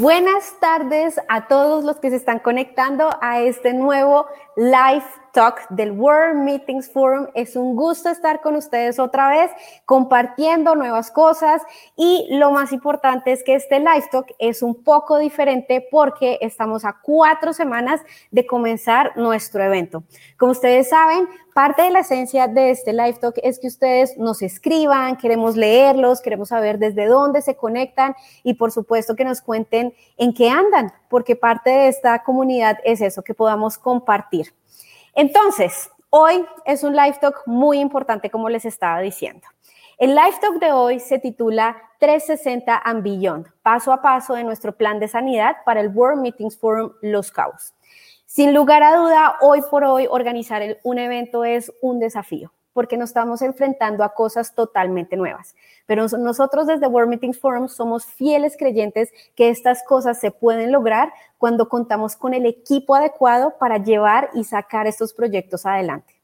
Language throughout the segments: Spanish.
Buenas tardes a todos los que se están conectando a este nuevo live talk del World Meetings Forum. Es un gusto estar con ustedes otra vez compartiendo nuevas cosas y lo más importante es que este live talk es un poco diferente porque estamos a cuatro semanas de comenzar nuestro evento. Como ustedes saben, parte de la esencia de este live talk es que ustedes nos escriban, queremos leerlos, queremos saber desde dónde se conectan y por supuesto que nos cuenten en qué andan, porque parte de esta comunidad es eso, que podamos compartir. Entonces, hoy es un live talk muy importante, como les estaba diciendo. El live talk de hoy se titula 360 and Beyond, paso a paso de nuestro plan de sanidad para el World Meetings Forum Los Cabos. Sin lugar a duda, hoy por hoy organizar un evento es un desafío porque nos estamos enfrentando a cosas totalmente nuevas. Pero nosotros desde World Meetings Forum somos fieles creyentes que estas cosas se pueden lograr cuando contamos con el equipo adecuado para llevar y sacar estos proyectos adelante.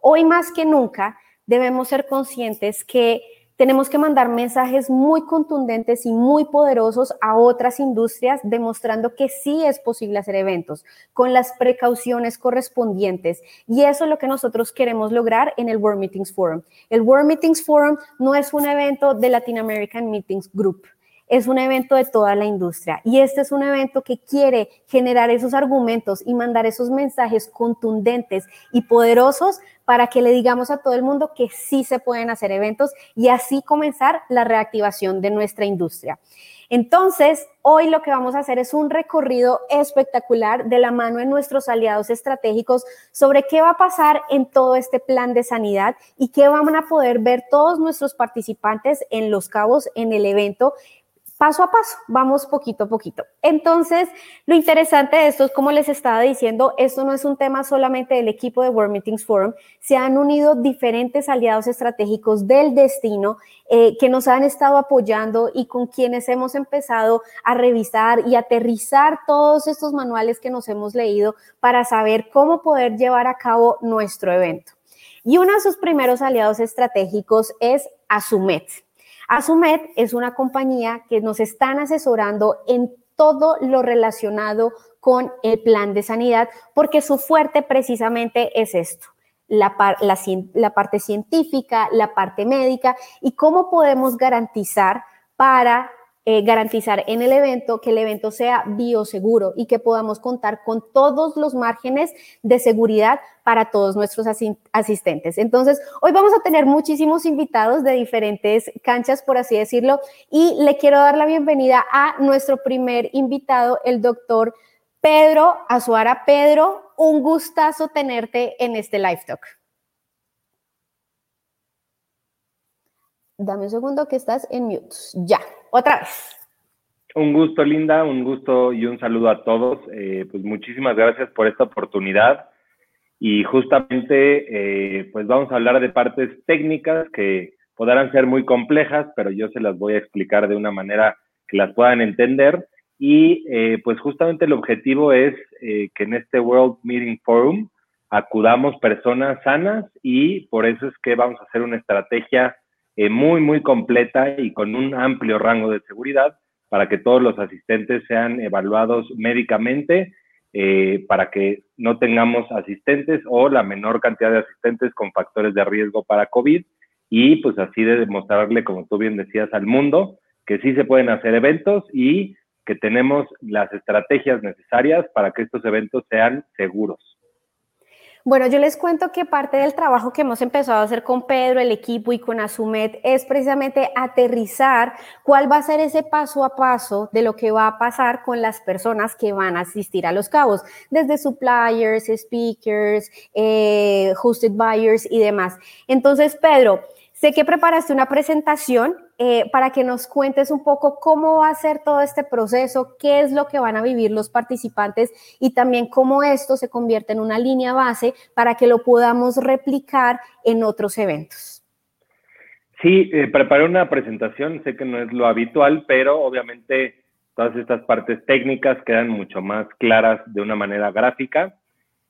Hoy más que nunca debemos ser conscientes que tenemos que mandar mensajes muy contundentes y muy poderosos a otras industrias, demostrando que sí es posible hacer eventos con las precauciones correspondientes. Y eso es lo que nosotros queremos lograr en el World Meetings Forum. El World Meetings Forum no es un evento de Latin American Meetings Group es un evento de toda la industria y este es un evento que quiere generar esos argumentos y mandar esos mensajes contundentes y poderosos para que le digamos a todo el mundo que sí se pueden hacer eventos y así comenzar la reactivación de nuestra industria. Entonces, hoy lo que vamos a hacer es un recorrido espectacular de la mano de nuestros aliados estratégicos sobre qué va a pasar en todo este plan de sanidad y qué van a poder ver todos nuestros participantes en Los Cabos en el evento paso a paso, vamos poquito a poquito. Entonces, lo interesante de esto es, como les estaba diciendo, esto no es un tema solamente del equipo de World Meetings Forum, se han unido diferentes aliados estratégicos del destino eh, que nos han estado apoyando y con quienes hemos empezado a revisar y aterrizar todos estos manuales que nos hemos leído para saber cómo poder llevar a cabo nuestro evento. Y uno de sus primeros aliados estratégicos es Asumet. Asumet es una compañía que nos están asesorando en todo lo relacionado con el plan de sanidad, porque su fuerte precisamente es esto, la, la, parte científica, la parte médica y cómo podemos garantizar para eh, garantizar en el evento que el evento sea bioseguro y que podamos contar con todos los márgenes de seguridad para todos nuestros asistentes. Entonces, hoy vamos a tener muchísimos invitados de diferentes canchas, por así decirlo, y le quiero dar la bienvenida a nuestro primer invitado, el doctor Pedro Azuara. Pedro, un gustazo tenerte en este live talk. Dame un segundo que estás en mute. Ya, otra vez. Un gusto, Linda, un gusto y un saludo a todos. Eh, pues muchísimas gracias por esta oportunidad. Y justamente, eh, pues vamos a hablar de partes técnicas que podrán ser muy complejas, pero yo se las voy a explicar de una manera que las puedan entender. Y eh, pues justamente el objetivo es que en este World Meeting Forum acudamos personas sanas y por eso es que vamos a hacer una estrategia eh, muy, muy completa y con un amplio rango de seguridad para que todos los asistentes sean evaluados médicamente, eh, para que no tengamos asistentes o la menor cantidad de asistentes con factores de riesgo para COVID y pues así de demostrarle, como tú bien decías, al mundo que sí se pueden hacer eventos y que tenemos las estrategias necesarias para que estos eventos sean seguros. Bueno, yo les cuento que parte del trabajo que hemos empezado a hacer con Pedro, el equipo y con Asumet es precisamente aterrizar cuál va a ser ese paso a paso de lo que va a pasar con las personas que van a asistir a los cabos, desde suppliers, speakers, eh, hosted buyers y demás. Entonces, Pedro, Sé que preparaste una presentación eh, para que nos cuentes un poco cómo va a ser todo este proceso, qué es lo que van a vivir los participantes y también cómo esto se convierte en una línea base para que lo podamos replicar en otros eventos. Sí, eh, preparé una presentación, sé que no es lo habitual, pero obviamente todas estas partes técnicas quedan mucho más claras de una manera gráfica.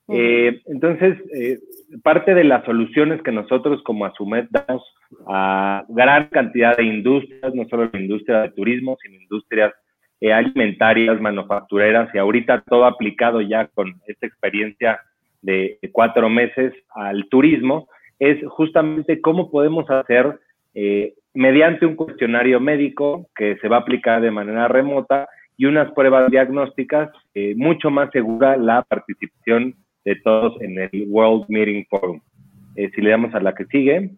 Eh, entonces, eh, parte de las soluciones que nosotros como Asumet damos a gran cantidad de industrias, no solo la industria de turismo, sino industrias eh, alimentarias, manufactureras y ahorita todo aplicado ya con esta experiencia de cuatro meses al turismo, es justamente cómo podemos hacer eh, mediante un cuestionario médico que se va a aplicar de manera remota y unas pruebas diagnósticas, eh, mucho más segura la participación de todos en el World Meeting Forum. Eh, si le damos a la que sigue.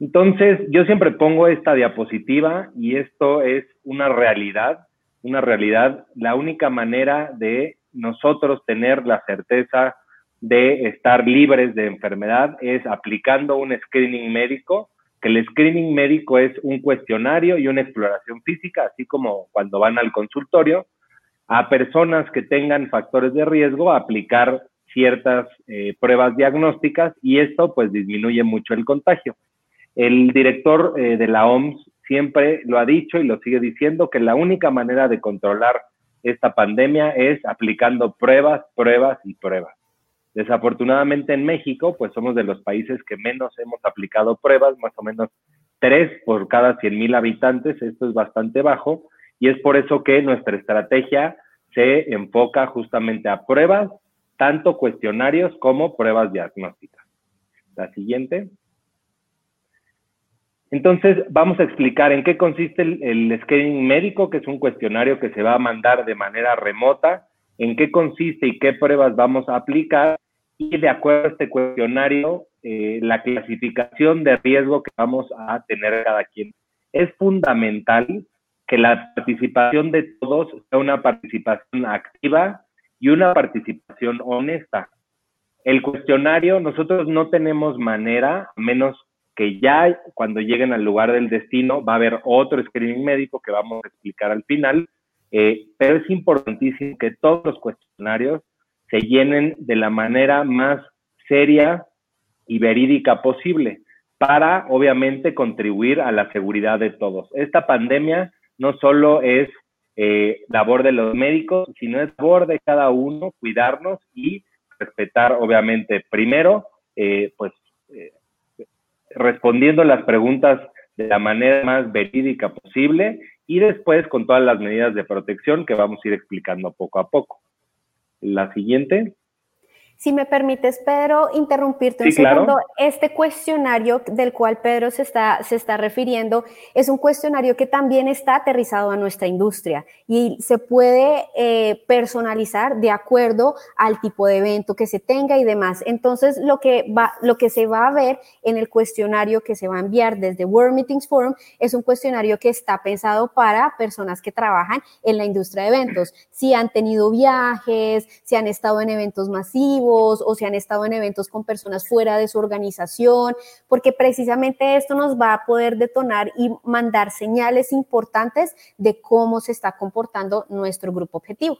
Entonces, yo siempre pongo esta diapositiva y esto es una realidad, una realidad, la única manera de nosotros tener la certeza de estar libres de enfermedad es aplicando un screening médico, que el screening médico es un cuestionario y una exploración física, así como cuando van al consultorio, a personas que tengan factores de riesgo, aplicar ciertas eh, pruebas diagnósticas y esto pues disminuye mucho el contagio. El director eh, de la OMS siempre lo ha dicho y lo sigue diciendo que la única manera de controlar esta pandemia es aplicando pruebas, pruebas y pruebas. Desafortunadamente en México, pues somos de los países que menos hemos aplicado pruebas, más o menos tres por cada 100 mil habitantes, esto es bastante bajo, y es por eso que nuestra estrategia se enfoca justamente a pruebas, tanto cuestionarios como pruebas diagnósticas. La siguiente. Entonces, vamos a explicar en qué consiste el, el, screening médico, que es un cuestionario que se va a mandar de manera remota, en qué consiste y qué pruebas vamos a aplicar y de acuerdo a este cuestionario, eh, la clasificación de riesgo que vamos a tener cada quien. Es fundamental que la participación de todos sea una participación activa y una participación honesta. El cuestionario, nosotros no tenemos manera, a menos que ya cuando lleguen al lugar del destino va a haber otro screening médico que vamos a explicar al final, eh, pero es importantísimo que todos los cuestionarios se llenen de la manera más seria y verídica posible para, obviamente, contribuir a la seguridad de todos. Esta pandemia no solo es eh, labor de los médicos, sino es labor de cada uno cuidarnos y respetar, obviamente, primero, eh, pues respondiendo las preguntas de la manera más verídica posible y después con todas las medidas de protección que vamos a ir explicando poco a poco. La siguiente. Si me permites, Pedro, interrumpirte un segundo. Este cuestionario del cual Pedro se está, se está refiriendo es un cuestionario que también está aterrizado a nuestra industria y se puede eh, personalizar de acuerdo al tipo de evento que se tenga y demás. Entonces, lo que, va, lo que se va a ver en el cuestionario que se va a enviar desde World Meetings Forum es un cuestionario que está pensado para personas que trabajan en la industria de eventos. Si han tenido viajes, si han estado en eventos masivos, o si han estado en eventos con personas fuera de su organización, porque precisamente esto nos va a poder detonar y mandar señales importantes de cómo se está comportando nuestro grupo objetivo.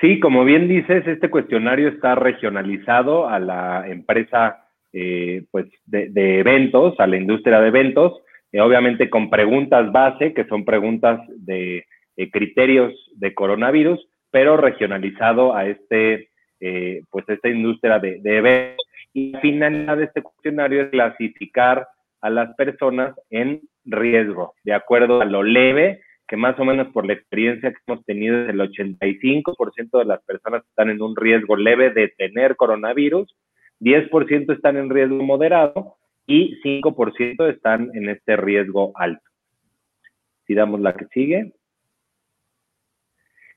Sí, como bien dices, este cuestionario está regionalizado a la empresa eh, pues de, eventos, a la industria de eventos, eh, obviamente con preguntas base, que son preguntas de eh, criterios de coronavirus, pero regionalizado a este, eh, pues esta industria de, de eventos. Y la finalidad de este cuestionario es clasificar a las personas en riesgo, de acuerdo a lo leve, que más o menos por la experiencia que hemos tenido, el 85% de las personas están en un riesgo leve de tener coronavirus, 10% están en riesgo moderado y 5% están en este riesgo alto. Si damos la que sigue.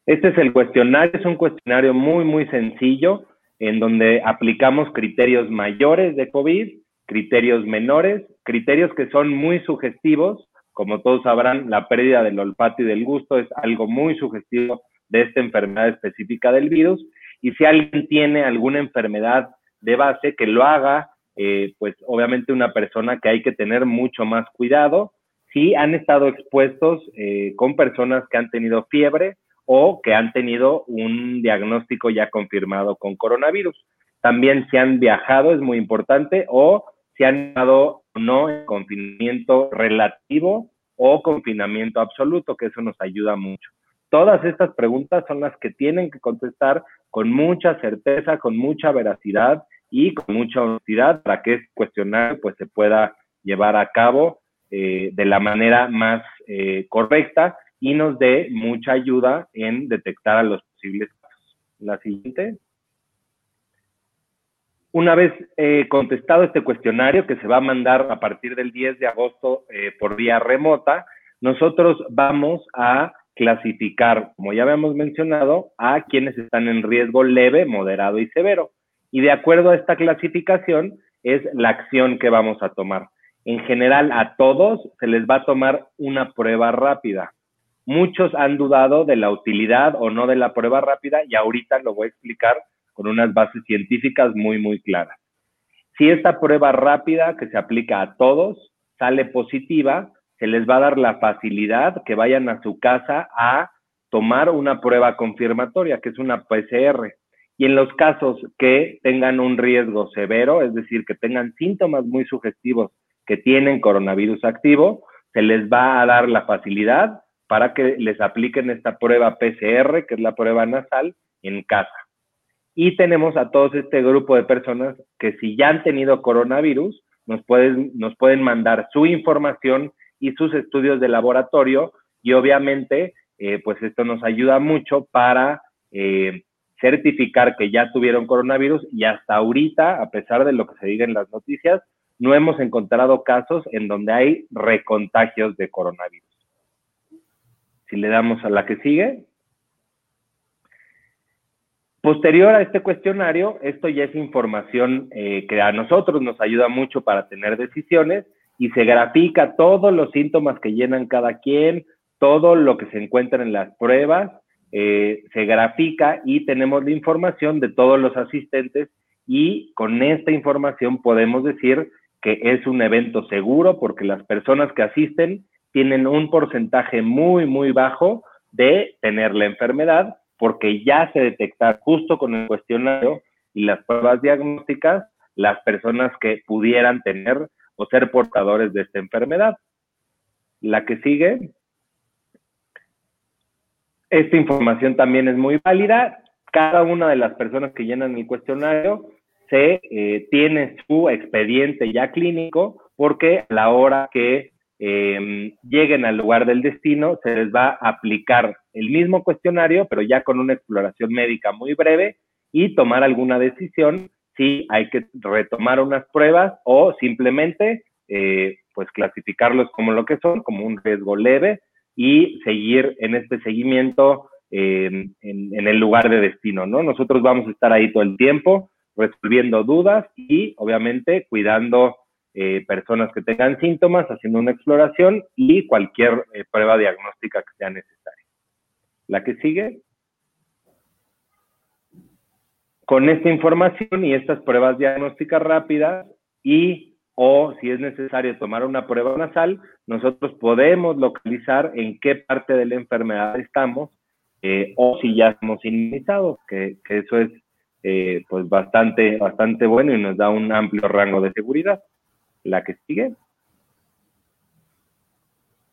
Este es el cuestionario, es un cuestionario muy, muy sencillo en donde aplicamos criterios mayores de COVID, criterios menores, criterios que son muy sugestivos. Como todos sabrán, la pérdida del olfato y del gusto es algo muy sugestivo de esta enfermedad específica del virus. Y si alguien tiene alguna enfermedad de base, que lo haga, eh, pues obviamente una persona que hay que tener mucho más cuidado. Si han estado expuestos eh, con personas que han tenido fiebre, o que han tenido un diagnóstico ya confirmado con coronavirus. También si han viajado, es muy importante, o si han estado o no en confinamiento relativo o confinamiento absoluto, que eso nos ayuda mucho. Todas estas preguntas son las que tienen que contestar con mucha certeza, con mucha veracidad y con mucha honestidad para que este cuestionario pues, se pueda llevar a cabo eh, de la manera más eh, correcta y nos dé mucha ayuda en detectar a los posibles casos. La siguiente. Una vez eh, contestado este cuestionario que se va a mandar a partir del 10 de agosto por vía remota, nosotros vamos a clasificar, como ya habíamos mencionado, a quienes están en riesgo leve, moderado y severo. Y de acuerdo a esta clasificación es la acción que vamos a tomar. En general, a todos se les va a tomar una prueba rápida. Muchos han dudado de la utilidad o no de la prueba rápida y ahorita lo voy a explicar con unas bases científicas muy, muy claras. Si esta prueba rápida que se aplica a todos sale positiva, se les va a dar la facilidad que vayan a su casa a tomar una prueba confirmatoria, que es una PCR. Y en los casos que tengan un riesgo severo, es decir, que tengan síntomas muy sugestivos que tienen coronavirus activo, se les va a dar la facilidad para que les apliquen esta prueba PCR, que es la prueba nasal, en casa. Y tenemos a todos este grupo de personas que si ya han tenido coronavirus, nos pueden, nos pueden mandar su información y sus estudios de laboratorio y obviamente eh, pues esto nos ayuda mucho para eh, certificar que ya tuvieron coronavirus y hasta ahorita, a pesar de lo que se diga en las noticias, no hemos encontrado casos en donde hay recontagios de coronavirus. Si le damos a la que sigue. Posterior a este cuestionario, esto ya es información eh, que a nosotros nos ayuda mucho para tener decisiones y se grafica todos los síntomas que llenan cada quien, todo lo que se encuentra en las pruebas, eh, se grafica y tenemos la información de todos los asistentes y con esta información podemos decir que es un evento seguro porque las personas que asisten tienen un porcentaje muy, muy bajo de tener la enfermedad porque ya se detecta justo con el cuestionario y las pruebas diagnósticas las personas que pudieran tener o ser portadores de esta enfermedad. La que sigue. Esta información también es muy válida. Cada una de las personas que llenan el cuestionario se eh, tiene su expediente ya clínico porque a la hora que em, lleguen al lugar del destino se les va a aplicar el mismo cuestionario, pero ya con una exploración médica muy breve y tomar alguna decisión si hay que retomar unas pruebas o simplemente eh, pues clasificarlos como lo que son, como un riesgo leve y seguir en este seguimiento em, en, el lugar de destino, ¿no? Nosotros vamos a estar ahí todo el tiempo resolviendo dudas y obviamente cuidando eh, personas que tengan síntomas, haciendo una exploración y cualquier eh, prueba diagnóstica que sea necesaria. La que sigue. Con esta información y estas pruebas diagnósticas rápidas y o si es necesario tomar una prueba nasal, nosotros podemos localizar en qué parte de la enfermedad estamos eh, o si ya hemos inmunizado, que, eso es pues bastante, bastante bueno y nos da un amplio rango de seguridad. La que sigue.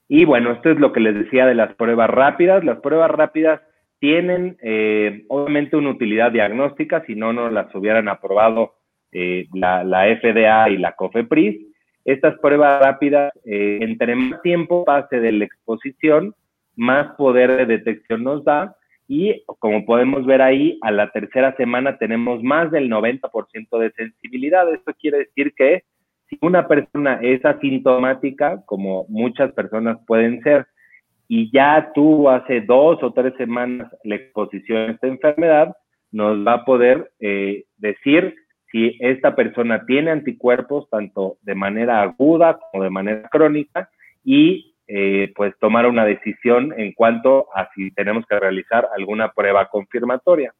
Y bueno, esto es lo que les decía de las pruebas rápidas. Las pruebas rápidas tienen eh, obviamente una utilidad diagnóstica, si no, no las hubieran aprobado eh, la, FDA y la COFEPRIS. Estas pruebas rápidas, eh, entre más tiempo pase de la exposición, más poder de detección nos da y como podemos ver ahí, a la tercera semana tenemos más del 90% de sensibilidad. Esto quiere decir que si una persona es asintomática, como muchas personas pueden ser, y ya tuvo hace dos o tres semanas la exposición a esta enfermedad, nos va a poder eh, decir si esta persona tiene anticuerpos tanto de manera aguda como de manera crónica y eh, pues tomar una decisión en cuanto a si tenemos que realizar alguna prueba confirmatoria.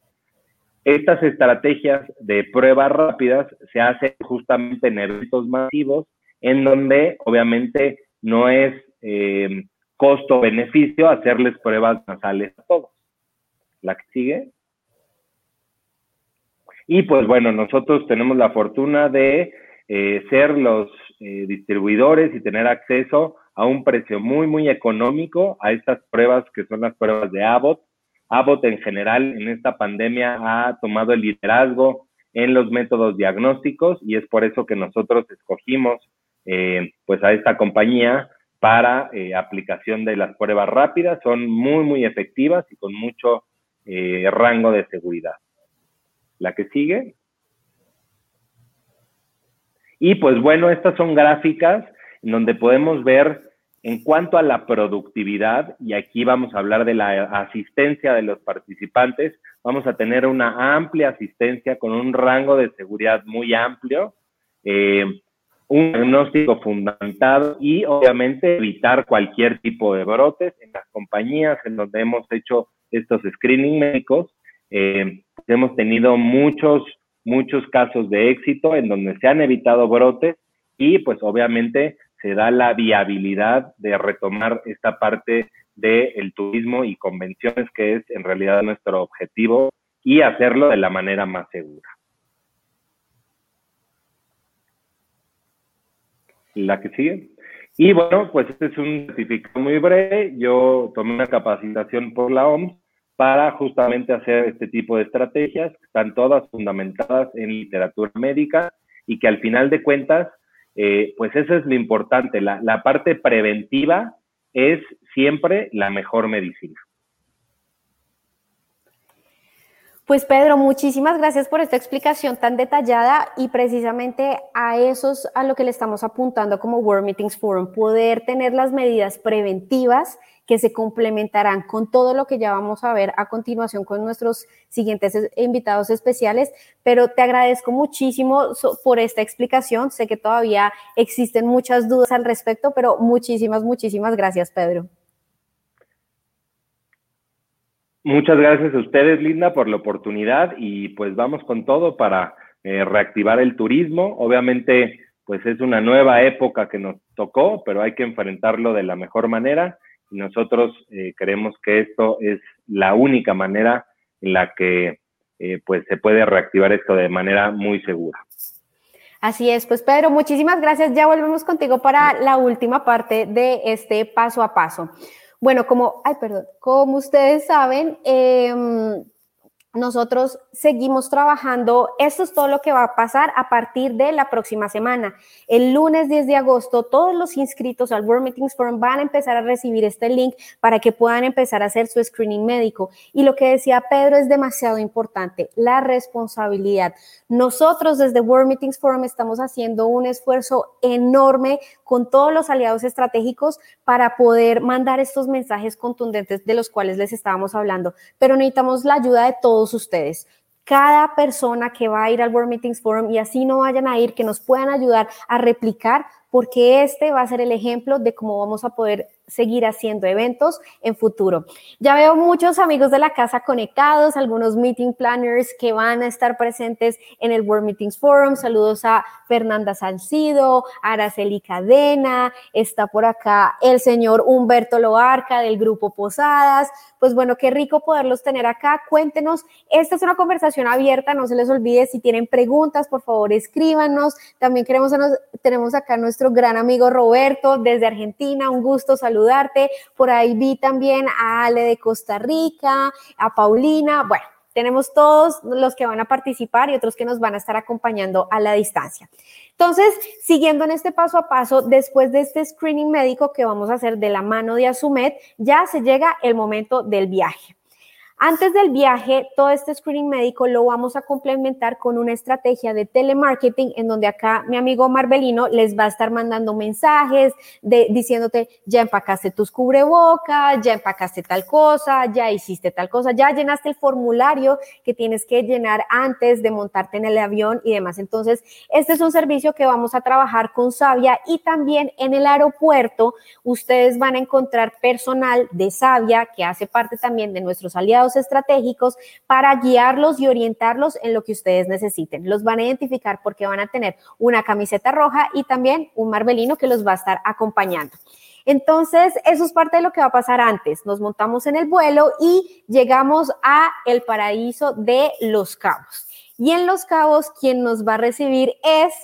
Estas estrategias de pruebas rápidas se hacen justamente en eventos masivos en donde obviamente no es eh, costo-beneficio hacerles pruebas nasales a todos. La que sigue. Y pues bueno, nosotros tenemos la fortuna de eh, ser los eh, distribuidores y tener acceso a un precio muy, muy económico a estas pruebas que son las pruebas de Abbott. Abbott en general en esta pandemia ha tomado el liderazgo en los métodos diagnósticos y es por eso que nosotros escogimos eh, pues a esta compañía para eh, aplicación de las pruebas rápidas. Son muy, muy efectivas y con mucho eh, rango de seguridad. La que sigue. Y pues bueno, estas son gráficas en donde podemos ver en cuanto a la productividad, y aquí vamos a hablar de la asistencia de los participantes, vamos a tener una amplia asistencia con un rango de seguridad muy amplio. Eh, un diagnóstico fundamentado y obviamente evitar cualquier tipo de brotes en las compañías en donde hemos hecho estos screening médicos. Eh, hemos tenido muchos, muchos casos de éxito en donde se han evitado brotes y pues obviamente se da la viabilidad de retomar esta parte del turismo y convenciones que es en realidad nuestro objetivo y hacerlo de la manera más segura. la que sigue. Y bueno, pues este es un certificado muy breve. Yo tomé una capacitación por la OMS para justamente hacer este tipo de estrategias, que están todas fundamentadas en literatura médica y que al final de cuentas, eh, pues eso es lo importante. La, la parte preventiva es siempre la mejor medicina. Pues Pedro, muchísimas gracias por esta explicación tan detallada y precisamente a esos a lo que le estamos apuntando como World Meetings Forum, poder tener las medidas preventivas que se complementarán con todo lo que ya vamos a ver a continuación con nuestros siguientes invitados especiales, pero te agradezco muchísimo por esta explicación. Sé que todavía existen muchas dudas al respecto, pero muchísimas, muchísimas gracias, Pedro. Muchas gracias a ustedes, Linda, por la oportunidad y pues vamos con todo para eh, reactivar el turismo. Obviamente, pues es una nueva época que nos tocó, pero hay que enfrentarlo de la mejor manera y nosotros eh, creemos que esto es la única manera en la que eh, pues se puede reactivar esto de manera muy segura. Así es, pues Pedro, muchísimas gracias. Ya volvemos contigo para la última parte de este paso a paso. Bueno, como, ay, perdón, como ustedes saben, eh, nosotros seguimos trabajando. Esto es todo lo que va a pasar a partir de la próxima semana. El lunes 10 de agosto, todos los inscritos al World Meetings Forum van a empezar a recibir este link para que puedan empezar a hacer su screening médico. Y lo que decía Pedro es demasiado importante, la responsabilidad. Nosotros desde World Meetings Forum estamos haciendo un esfuerzo enorme con todos los aliados estratégicos para poder mandar estos mensajes contundentes de los cuales les estábamos hablando. Pero necesitamos la ayuda de todos ustedes. Cada persona que va a ir al World Meetings Forum y así no vayan a ir, que nos puedan ayudar a replicar, porque este va a ser el ejemplo de cómo vamos a poder seguir haciendo eventos en futuro. Ya veo muchos amigos de la casa conectados, algunos meeting planners que van a estar presentes en el World Meetings Forum. Saludos a Fernanda Salcido, Araceli Cadena, está por acá el señor Humberto Loarca del grupo Posadas. Pues bueno, qué rico poderlos tener acá. Cuéntenos, esta es una conversación abierta, no se les olvide, si tienen preguntas, por favor escríbanos. También queremos, tenemos acá nuestro gran amigo Roberto desde Argentina, un gusto saludar saludarte. Por ahí vi también a Ale de Costa Rica, a Paulina. Bueno, tenemos todos los que van a participar y otros que nos van a estar acompañando a la distancia. Entonces, siguiendo en este paso a paso, después de este screening médico que vamos a hacer de la mano de Asumet, ya se llega el momento del viaje. Antes del viaje, todo este screening médico lo vamos a complementar con una estrategia de telemarketing en donde acá mi amigo Marbelino les va a estar mandando mensajes diciéndote, ya empacaste tus cubrebocas, ya empacaste tal cosa, ya hiciste tal cosa, ya llenaste el formulario que tienes que llenar antes de montarte en el avión y demás. Entonces, este es un servicio que vamos a trabajar con Sabia y también en el aeropuerto ustedes van a encontrar personal de Sabia que hace parte también de nuestros aliados estratégicos para guiarlos y orientarlos en lo que ustedes necesiten. Los van a identificar porque van a tener una camiseta roja y también un marbelino que los va a estar acompañando. Entonces, eso es parte de lo que va a pasar antes. Nos montamos en el vuelo y llegamos a el paraíso de Los Cabos. Y en Los Cabos, quien nos va a recibir es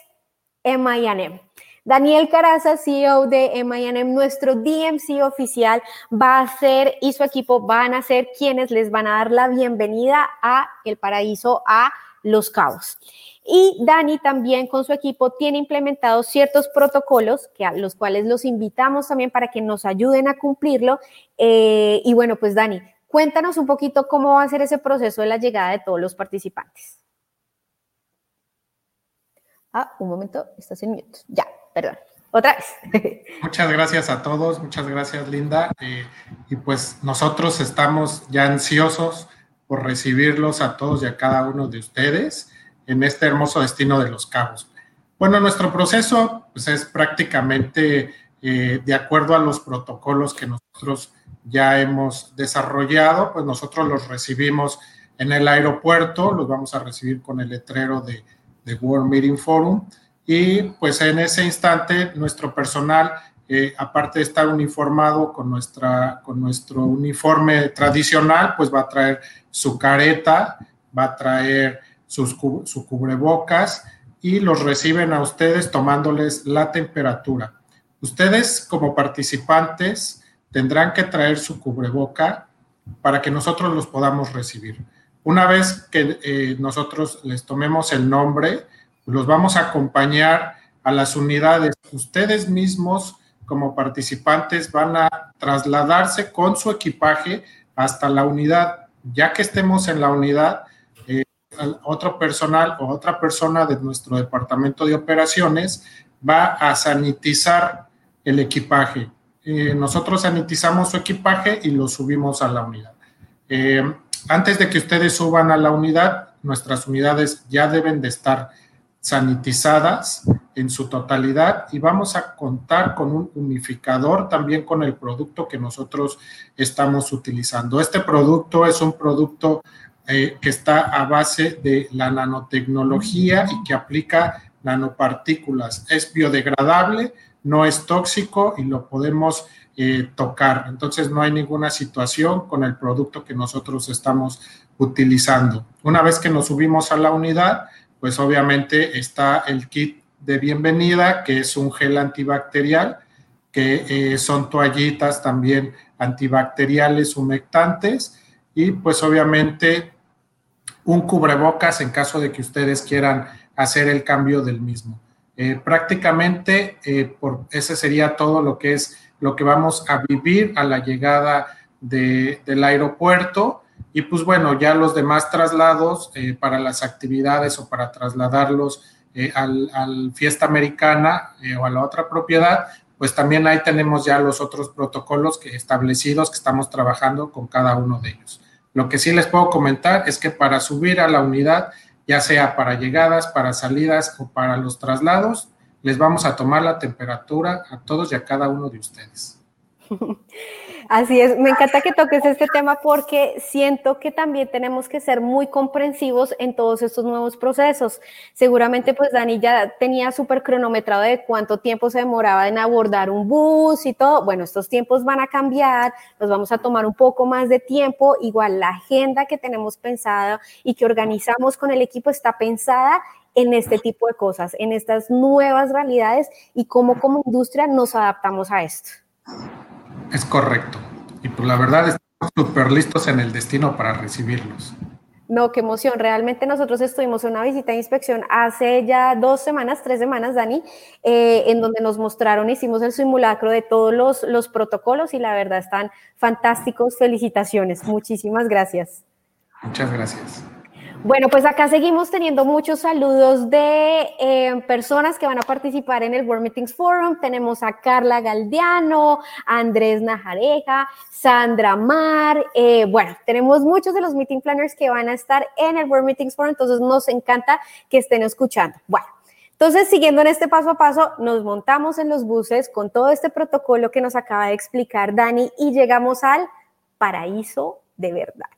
M&M. Daniel Caraza, CEO de M&M, nuestro DMC oficial, va a ser y su equipo van a ser quienes les van a dar la bienvenida a El Paraíso, a Los Cabos. Y Dani también con su equipo tiene implementados ciertos protocolos que a los cuales los invitamos también para que nos ayuden a cumplirlo. Eh, y bueno, pues Dani, cuéntanos un poquito cómo va a ser ese proceso de la llegada de todos los participantes. Ah, un momento, estás en mute. Ya, perdón. Otra vez. Muchas gracias a todos, muchas gracias Linda. Eh, y pues nosotros estamos ya ansiosos por recibirlos a todos y a cada uno de ustedes en este hermoso destino de los cabos. Bueno, nuestro proceso pues, es prácticamente eh, de acuerdo a los protocolos que nosotros ya hemos desarrollado, pues nosotros los recibimos en el aeropuerto, los vamos a recibir con el letrero de, de World Meeting Forum y pues en ese instante nuestro personal, eh, aparte de estar uniformado con, nuestra, con nuestro uniforme tradicional, pues va a traer su careta, va a traer sus, su cubrebocas y los reciben a ustedes tomándoles la temperatura. Ustedes como participantes tendrán que traer su cubreboca para que nosotros los podamos recibir. Una vez que eh, nosotros les tomemos el nombre, los vamos a acompañar a las unidades. Ustedes mismos como participantes van a trasladarse con su equipaje hasta la unidad. Ya que estemos en la unidad, otro personal o otra persona de nuestro departamento de operaciones va a sanitizar el equipaje. Eh, nosotros sanitizamos su equipaje y lo subimos a la unidad. Eh, antes de que ustedes suban a la unidad, nuestras unidades ya deben de estar sanitizadas en su totalidad y vamos a contar con un unificador también con el producto que nosotros estamos utilizando. Este producto es un producto eh, que está a base de la nanotecnología y que aplica nanopartículas. Es biodegradable, no es tóxico y lo podemos eh, tocar. Entonces no hay ninguna situación con el producto que nosotros estamos utilizando. Una vez que nos subimos a la unidad, pues obviamente está el kit de bienvenida, que es un gel antibacterial, que eh, son toallitas también antibacteriales humectantes y pues obviamente un cubrebocas en caso de que ustedes quieran hacer el cambio del mismo. Eh, prácticamente eh, por, ese sería todo lo que es lo que vamos a vivir a la llegada del aeropuerto y pues bueno, ya los demás traslados eh, para las actividades o para trasladarlos al, al, fiesta americana o a la otra propiedad, pues también ahí tenemos ya los otros protocolos que establecidos que estamos trabajando con cada uno de ellos. Lo que sí les puedo comentar es que para subir a la unidad, ya sea para llegadas, para salidas o para los traslados, les vamos a tomar la temperatura a todos y a cada uno de ustedes. Así es, me encanta que toques este tema porque siento que también tenemos que ser muy comprensivos en todos estos nuevos procesos. Seguramente pues Dani ya tenía súper cronometrado de cuánto tiempo se demoraba en abordar un bus y todo. Bueno, estos tiempos van a cambiar, nos vamos a tomar un poco más de tiempo. Igual la agenda que tenemos pensada y que organizamos con el equipo está pensada en este tipo de cosas, en estas nuevas realidades y cómo como industria nos adaptamos a esto. Es correcto. Y pues la verdad estamos súper listos en el destino para recibirlos. No, qué emoción. Realmente nosotros estuvimos en una visita de inspección hace ya dos semanas, tres semanas, Dani, eh, en donde nos mostraron, hicimos el simulacro de todos los, los protocolos y la verdad están fantásticos. Felicitaciones. Muchísimas gracias. Muchas gracias. Bueno, pues acá seguimos teniendo muchos saludos de eh, personas que van a participar en el World Meetings Forum. Tenemos a Carla Galdiano, Andrés Najareja, Sandra Mar. Eh, bueno, tenemos muchos de los meeting planners que van a estar en el World Meetings Forum, entonces nos encanta que estén escuchando. Bueno. Entonces, siguiendo en este paso a paso, nos montamos en los buses con todo este protocolo que nos acaba de explicar Dani y llegamos al paraíso de verdad.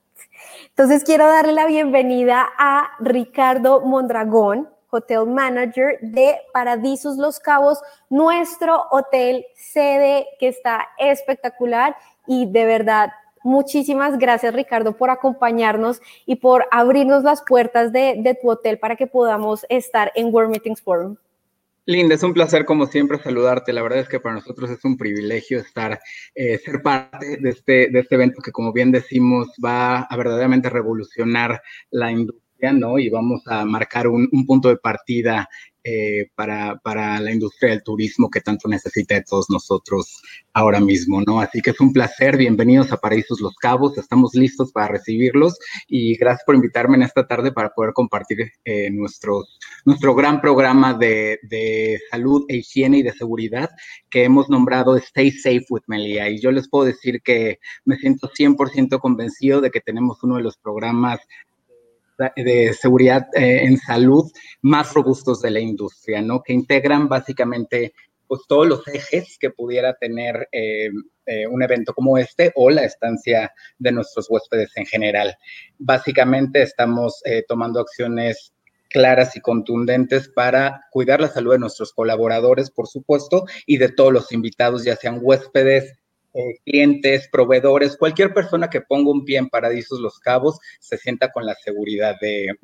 Entonces quiero darle la bienvenida a Ricardo Mondragón, Hotel Manager de Paradisos Los Cabos, nuestro hotel sede que está espectacular y de verdad muchísimas gracias Ricardo por acompañarnos y por abrirnos las puertas de, tu hotel para que podamos estar en World Meetings Forum. Linda, es un placer como siempre saludarte. La verdad es que para nosotros es un privilegio estar, eh, ser parte de este, de este evento que como bien decimos va a verdaderamente revolucionar la industria ¿no? Y vamos a marcar un, un punto de partida eh, para, para, la industria del turismo que tanto necesita de todos nosotros ahora mismo, ¿no? Así que es un placer, bienvenidos a Paraísos Los Cabos, estamos listos para recibirlos y gracias por invitarme en esta tarde para poder compartir eh, nuestro, nuestro gran programa de, de, salud e higiene y de seguridad que hemos nombrado Stay Safe with Melia. Y yo les puedo decir que me siento 100% convencido de que tenemos uno de los programas de seguridad eh, en salud más robustos de la industria, ¿no? Que integran básicamente pues todos los ejes que pudiera tener eh, eh, un evento como este o la estancia de nuestros huéspedes en general. Básicamente estamos tomando acciones claras y contundentes para cuidar la salud de nuestros colaboradores, por supuesto, y de todos los invitados, ya sean huéspedes, eh, clientes, proveedores, cualquier persona que ponga un pie en Paradisos Los Cabos se sienta con la seguridad de,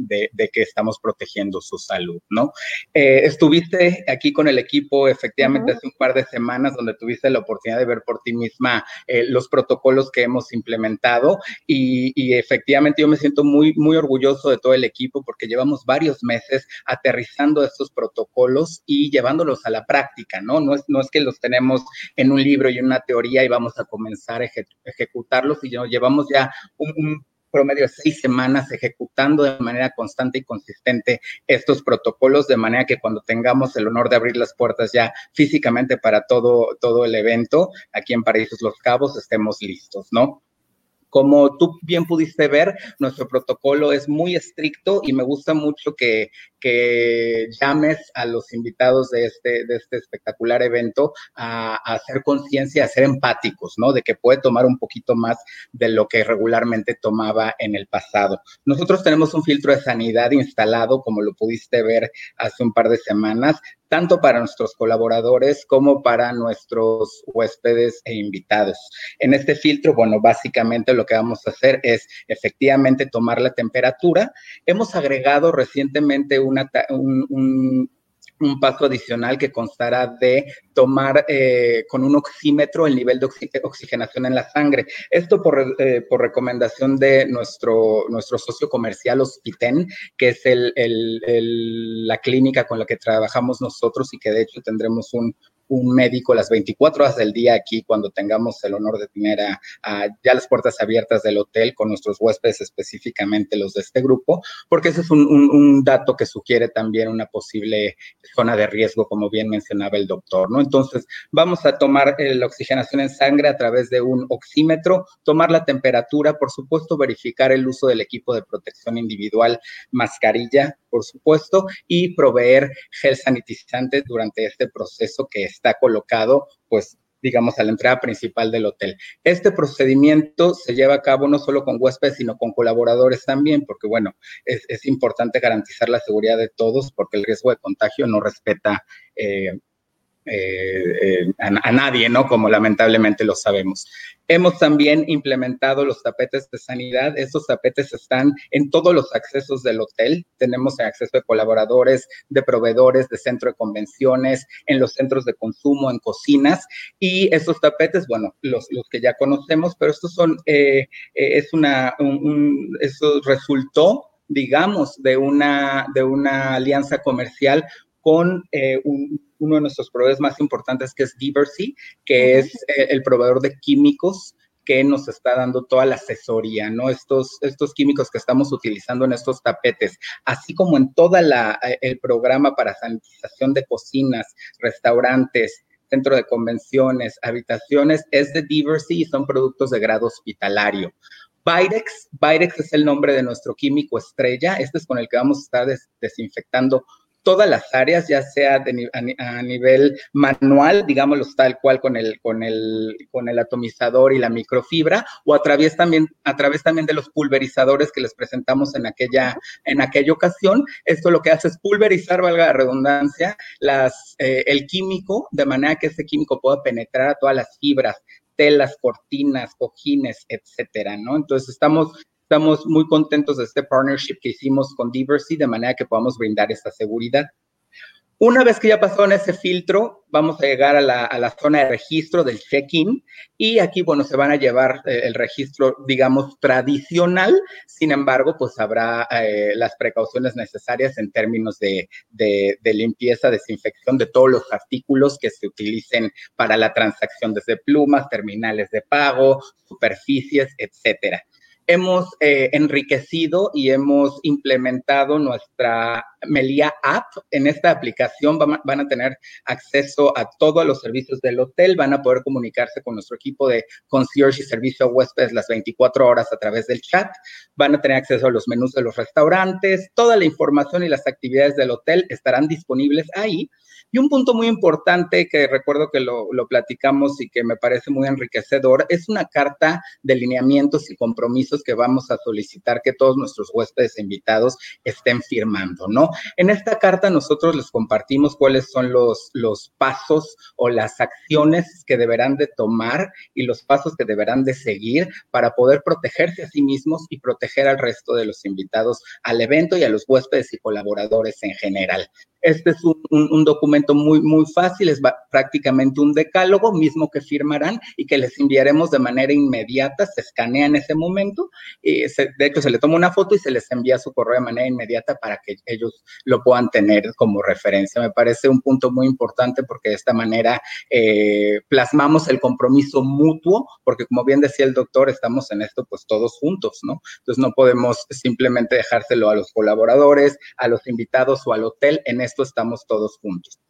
que estamos protegiendo su salud, ¿no? Eh, estuviste aquí con el equipo efectivamente hace un par de semanas donde tuviste la oportunidad de ver por ti misma eh, los protocolos que hemos implementado y, y, efectivamente yo me siento muy, muy orgulloso de todo el equipo porque llevamos varios meses aterrizando estos protocolos y llevándolos a la práctica, ¿no? No es, no es que los tenemos en un libro y en una teoría y vamos a comenzar a ejecutarlos y llevamos ya un, promedio de seis semanas ejecutando de manera constante y consistente estos protocolos, de manera que cuando tengamos el honor de abrir las puertas ya físicamente para todo, todo el evento aquí en Paraísos Los Cabos, estemos listos, ¿no? Como tú bien pudiste ver, nuestro protocolo es muy estricto y me gusta mucho que, que llames a los invitados de este, de este espectacular evento a, hacer conciencia, a ser empáticos, ¿no? De que puede tomar un poquito más de lo que regularmente tomaba en el pasado. Nosotros tenemos un filtro de sanidad instalado, como lo pudiste ver hace un par de semanas, tanto para nuestros colaboradores como para nuestros huéspedes e invitados. En este filtro, bueno, básicamente lo que vamos a hacer es efectivamente tomar la temperatura. Hemos agregado recientemente una, un, un paso adicional que constará de tomar eh, con un oxímetro el nivel de oxigenación en la sangre. Esto por, eh, por recomendación de nuestro, nuestro socio comercial Hospiten, que es el, la clínica con la que trabajamos nosotros y que de hecho tendremos un, un médico las 24 horas del día aquí cuando tengamos el honor de tener a, ya las puertas abiertas del hotel con nuestros huéspedes, específicamente los de este grupo, porque ese es un, un, dato que sugiere también una posible zona de riesgo, como bien mencionaba el doctor, ¿no? Entonces, vamos a tomar eh, la oxigenación en sangre a través de un oxímetro, tomar la temperatura, por supuesto, verificar el uso del equipo de protección individual, mascarilla, por supuesto, y proveer gel sanitizante durante este proceso que está colocado, pues digamos, a la entrada principal del hotel. Este procedimiento se lleva a cabo no solo con huéspedes, sino con colaboradores también, porque, bueno, es, importante garantizar la seguridad de todos, porque el riesgo de contagio no respeta eh, eh, eh, a, nadie, ¿no? Como lamentablemente lo sabemos. Hemos también implementado los tapetes de sanidad. Estos tapetes están en todos los accesos del hotel. Tenemos acceso de colaboradores, de proveedores, de centro de convenciones, en los centros de consumo, en cocinas. Y estos tapetes, bueno, los, los que ya conocemos, pero estos son, eh, es una, un, eso resultó digamos, de una, de una alianza comercial con un, uno de nuestros proveedores más importantes, que es Diversey, que es eh, el proveedor de químicos que nos está dando toda la asesoría, ¿no? Estos, estos químicos que estamos utilizando en estos tapetes, así como en todo eh, el programa para sanitización de cocinas, restaurantes, centro de convenciones, habitaciones, es de Diversey y son productos de grado hospitalario. Virex, Virex es el nombre de nuestro químico estrella, este es con el que vamos a estar desinfectando todas las áreas, ya sea a, nivel manual, digámoslo tal cual con el, con, el, con el atomizador y la microfibra, o a través, también, a través también de los pulverizadores que les presentamos en aquella, en aquella ocasión. Esto lo que hace es pulverizar, valga la redundancia, las, eh, el químico, de manera que ese químico pueda penetrar a todas las fibras telas, cortinas, cojines, etcétera, ¿no? Entonces estamos Estamos muy contentos de este partnership que hicimos con Diversity de manera que podamos brindar esta seguridad. Una vez que ya pasó en ese filtro, vamos a llegar a la, zona de registro del check-in y aquí, bueno, se van a llevar eh, el registro, digamos, tradicional. Sin embargo, pues habrá eh, las precauciones necesarias en términos de, de, limpieza, desinfección de todos los artículos que se utilicen para la transacción, desde plumas, terminales de pago, superficies, etcétera hemos eh, enriquecido y hemos implementado nuestra Melia App. En esta aplicación van, a tener acceso a todos los servicios del hotel, van a poder comunicarse con nuestro equipo de concierge y servicio a huéspedes las 24 horas a través del chat, van a tener acceso a los menús de los restaurantes, toda la información y las actividades del hotel estarán disponibles ahí. Y un punto muy importante que recuerdo que lo, platicamos y que me parece muy enriquecedor es una carta de lineamientos y compromisos que vamos a solicitar que todos nuestros huéspedes invitados estén firmando, ¿no? En esta carta nosotros les compartimos cuáles son los, los pasos o las acciones que deberán de tomar y los pasos que deberán de seguir para poder protegerse a sí mismos y proteger al resto de los invitados al evento y a los huéspedes y colaboradores en general. Este es un, documento muy, muy fácil, es prácticamente un decálogo mismo que firmarán y que les enviaremos de manera inmediata, se escanea en ese momento, y de hecho se le toma una foto y se les envía su correo de manera inmediata para que ellos lo puedan tener como referencia. Me parece un punto muy importante porque de esta manera eh, plasmamos el compromiso mutuo, porque como bien decía el doctor, estamos en esto pues todos juntos, ¿no? Entonces no podemos simplemente dejárselo a los colaboradores, a los invitados o al hotel en esto estamos todos juntos.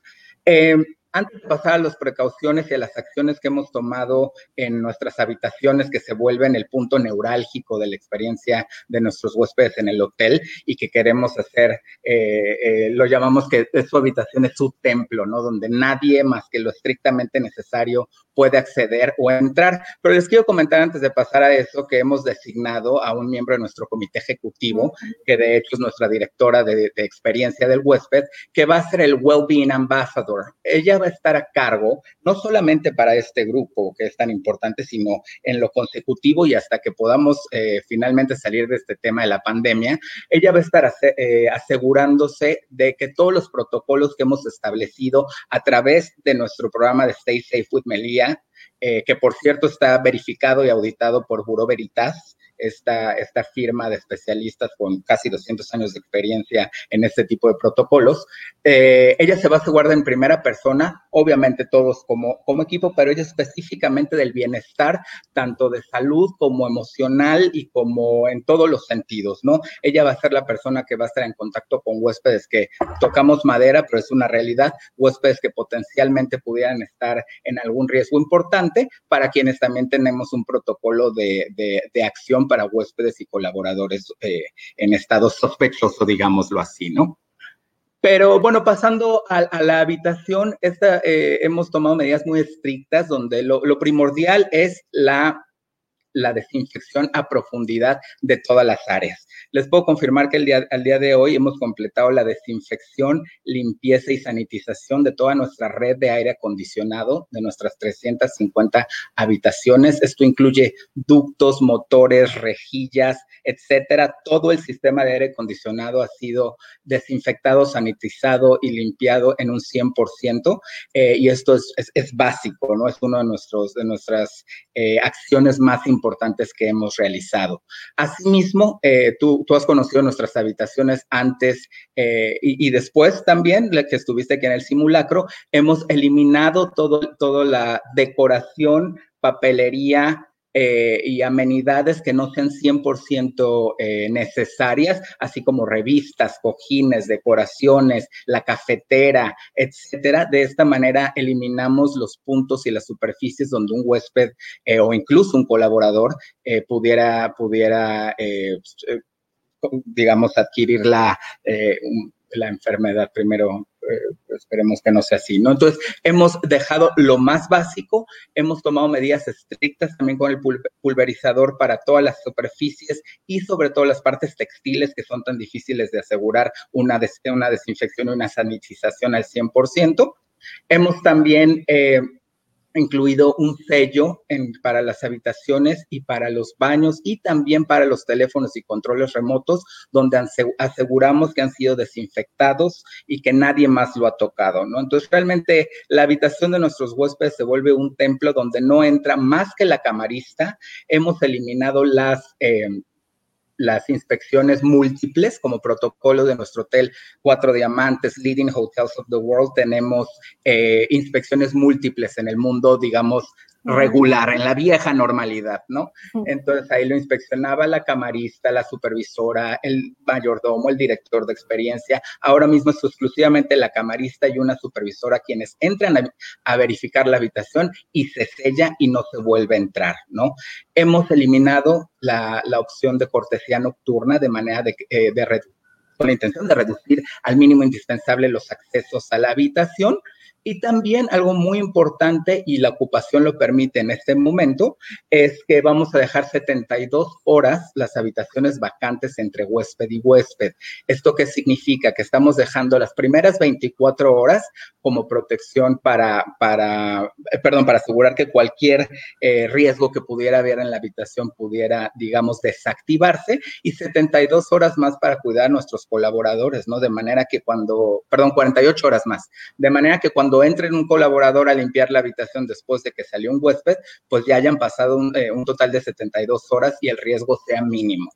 Eh, antes de pasar a las precauciones y a las acciones que hemos tomado en nuestras habitaciones que se vuelven el punto neurálgico de la experiencia de nuestros huéspedes en el hotel y que queremos hacer, eh, eh, lo llamamos que su habitación es su templo, ¿no? Donde nadie más que lo estrictamente necesario puede acceder o entrar. Pero les quiero comentar antes de pasar a eso que hemos designado a un miembro de nuestro comité ejecutivo, que de hecho es nuestra directora de, de experiencia del huésped, que va a ser el Wellbeing Ambassador. Ella va a estar a cargo, no solamente para este grupo que es tan importante, sino en lo consecutivo y hasta que podamos eh, finalmente salir de este tema de la pandemia, ella va a estar eh, asegurándose de que todos los protocolos que hemos establecido a través de nuestro programa de Stay Safe with Melia, eh, que por cierto está verificado y auditado por Buró Veritas, esta, esta firma de especialistas con casi 200 años de experiencia en este tipo de protocolos. Eh, ella se va a asegurar en primera persona, obviamente todos como, como equipo, pero ella específicamente del bienestar, tanto de salud como emocional y como en todos los sentidos, ¿no? Ella va a ser la persona que va a estar en contacto con huéspedes que tocamos madera, pero es una realidad, huéspedes que potencialmente pudieran estar en algún riesgo importante, para quienes también tenemos un protocolo de, de, de acción para huéspedes y colaboradores eh, en estado sospechoso, digámoslo así, ¿no? Pero bueno, pasando a, la habitación, esta, eh, hemos tomado medidas muy estrictas donde lo, lo primordial es la la desinfección a profundidad de todas las áreas. Les puedo confirmar que el día, al día de hoy hemos completado la desinfección, limpieza y sanitización de toda nuestra red de aire acondicionado, de nuestras 350 habitaciones. Esto incluye ductos, motores, rejillas, etcétera. Todo el sistema de aire acondicionado ha sido desinfectado, sanitizado y limpiado en un 100%. Eh, y esto es, es, básico, ¿no? Es uno de, nuestros, de nuestras eh, acciones más importantes importantes que hemos realizado. Asimismo, eh, tú, has conocido nuestras habitaciones antes eh, y, después también, que estuviste aquí en el simulacro, hemos eliminado todo, toda la decoración, papelería, eh, y amenidades que no sean 100% eh, necesarias, así como revistas, cojines, decoraciones, la cafetera, etcétera. De esta manera eliminamos los puntos y las superficies donde un huésped eh, o incluso un colaborador pudiera, pudiera digamos, adquirir la, la enfermedad primero eh, esperemos que no sea así, ¿no? Entonces, hemos dejado lo más básico, hemos tomado medidas estrictas también con el pulverizador para todas las superficies y sobre todo las partes textiles que son tan difíciles de asegurar una, una desinfección y una sanitización al 100%. Hemos también... Eh, incluido un sello para las habitaciones y para los baños y también para los teléfonos y controles remotos, donde aseguramos que han sido desinfectados y que nadie más lo ha tocado, ¿no? Entonces, realmente la habitación de nuestros huéspedes se vuelve un templo donde no entra más que la camarista. Hemos eliminado las... Eh, las inspecciones múltiples como protocolo de nuestro hotel Cuatro Diamantes, Leading Hotels of the World, tenemos eh, inspecciones múltiples en el mundo, digamos, regular, en la vieja normalidad, ¿no? Entonces ahí lo inspeccionaba la camarista, la supervisora, el mayordomo, el director de experiencia. Ahora mismo es exclusivamente la camarista y una supervisora quienes entran a, verificar la habitación y se sella y no se vuelve a entrar, ¿no? Hemos eliminado la, opción de cortesía nocturna de manera de, eh, de con la intención de reducir al mínimo indispensable los accesos a la habitación y también algo muy importante, y la ocupación lo permite en este momento, es que vamos a dejar 72 horas las habitaciones vacantes entre huésped y huésped. ¿Esto qué significa? Que estamos dejando las primeras 24 horas como protección para, para eh, perdón, para asegurar que cualquier eh, riesgo que pudiera haber en la habitación pudiera, digamos, desactivarse y 72 horas más para cuidar a nuestros colaboradores, ¿no? De manera que cuando, perdón, 48 horas más, de manera que cuando entre un colaborador a limpiar la habitación después de que salió un huésped, pues ya hayan pasado un, eh, un total de 72 horas y el riesgo sea mínimo.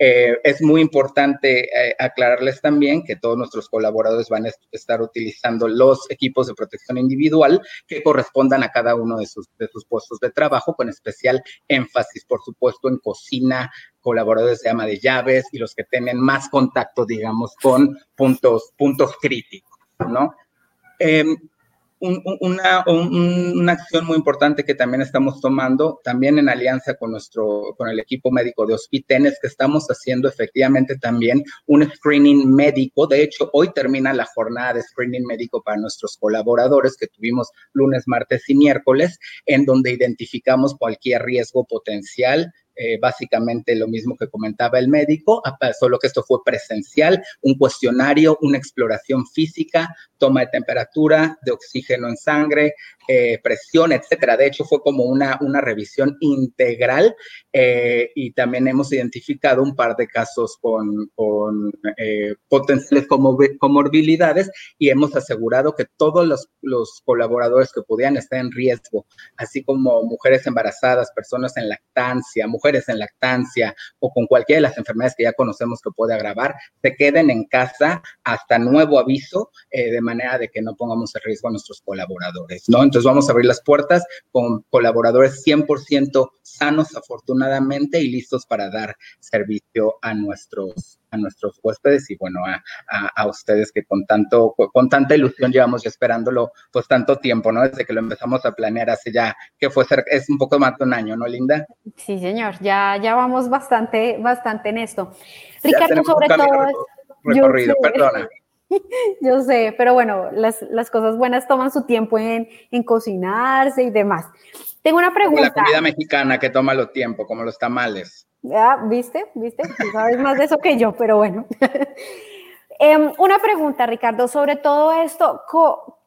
Eh, es muy importante eh, aclararles también que todos nuestros colaboradores van a estar utilizando los equipos de protección individual que correspondan a cada uno de sus, de sus puestos de trabajo, con especial énfasis, por supuesto, en cocina, colaboradores de ama de llaves y los que tienen más contacto, digamos, con puntos, puntos críticos, ¿no? Una, una, acción muy importante que también estamos tomando, también en alianza con nuestro, con el equipo médico de Hospiten, es que estamos haciendo efectivamente también un screening médico. De hecho, hoy termina la jornada de screening médico para nuestros colaboradores que tuvimos lunes, martes y miércoles, en donde identificamos cualquier riesgo potencial eh, básicamente lo mismo que comentaba el médico, solo que esto fue presencial, un cuestionario, una exploración física, toma de temperatura, de oxígeno en sangre, eh, presión, etcétera. De hecho, fue como una, una revisión integral eh, y también hemos identificado un par de casos con, con potenciales comorbilidades y hemos asegurado que todos los, los colaboradores que podían estar en riesgo, así como mujeres embarazadas, personas en lactancia, mujeres en lactancia o con cualquiera de las enfermedades que ya conocemos que puede agravar, se queden en casa hasta nuevo aviso, eh, de manera de que no pongamos en riesgo a nuestros colaboradores, ¿no? Entonces vamos a abrir las puertas con colaboradores 100% sanos, afortunadamente, y listos para dar servicio a nuestros a nuestros huéspedes y bueno, a, a, ustedes que con tanto, con tanta ilusión llevamos esperándolo pues tanto tiempo, ¿no? Desde que lo empezamos a planear hace ya, que fue cerca, es un poco más de un año, ¿no, Linda? Sí, señor, ya, ya vamos bastante, bastante en esto. Ricardo, sobre todo... Recorrido, perdona. Yo sé, pero bueno, las, las, cosas buenas toman su tiempo en, en cocinarse y demás. Tengo una pregunta. la comida mexicana que toma lo tiempo, como los tamales. Ya, ¿viste? ¿Viste? Tú sabes más de eso que yo, pero bueno. Em, una pregunta, Ricardo, sobre todo esto,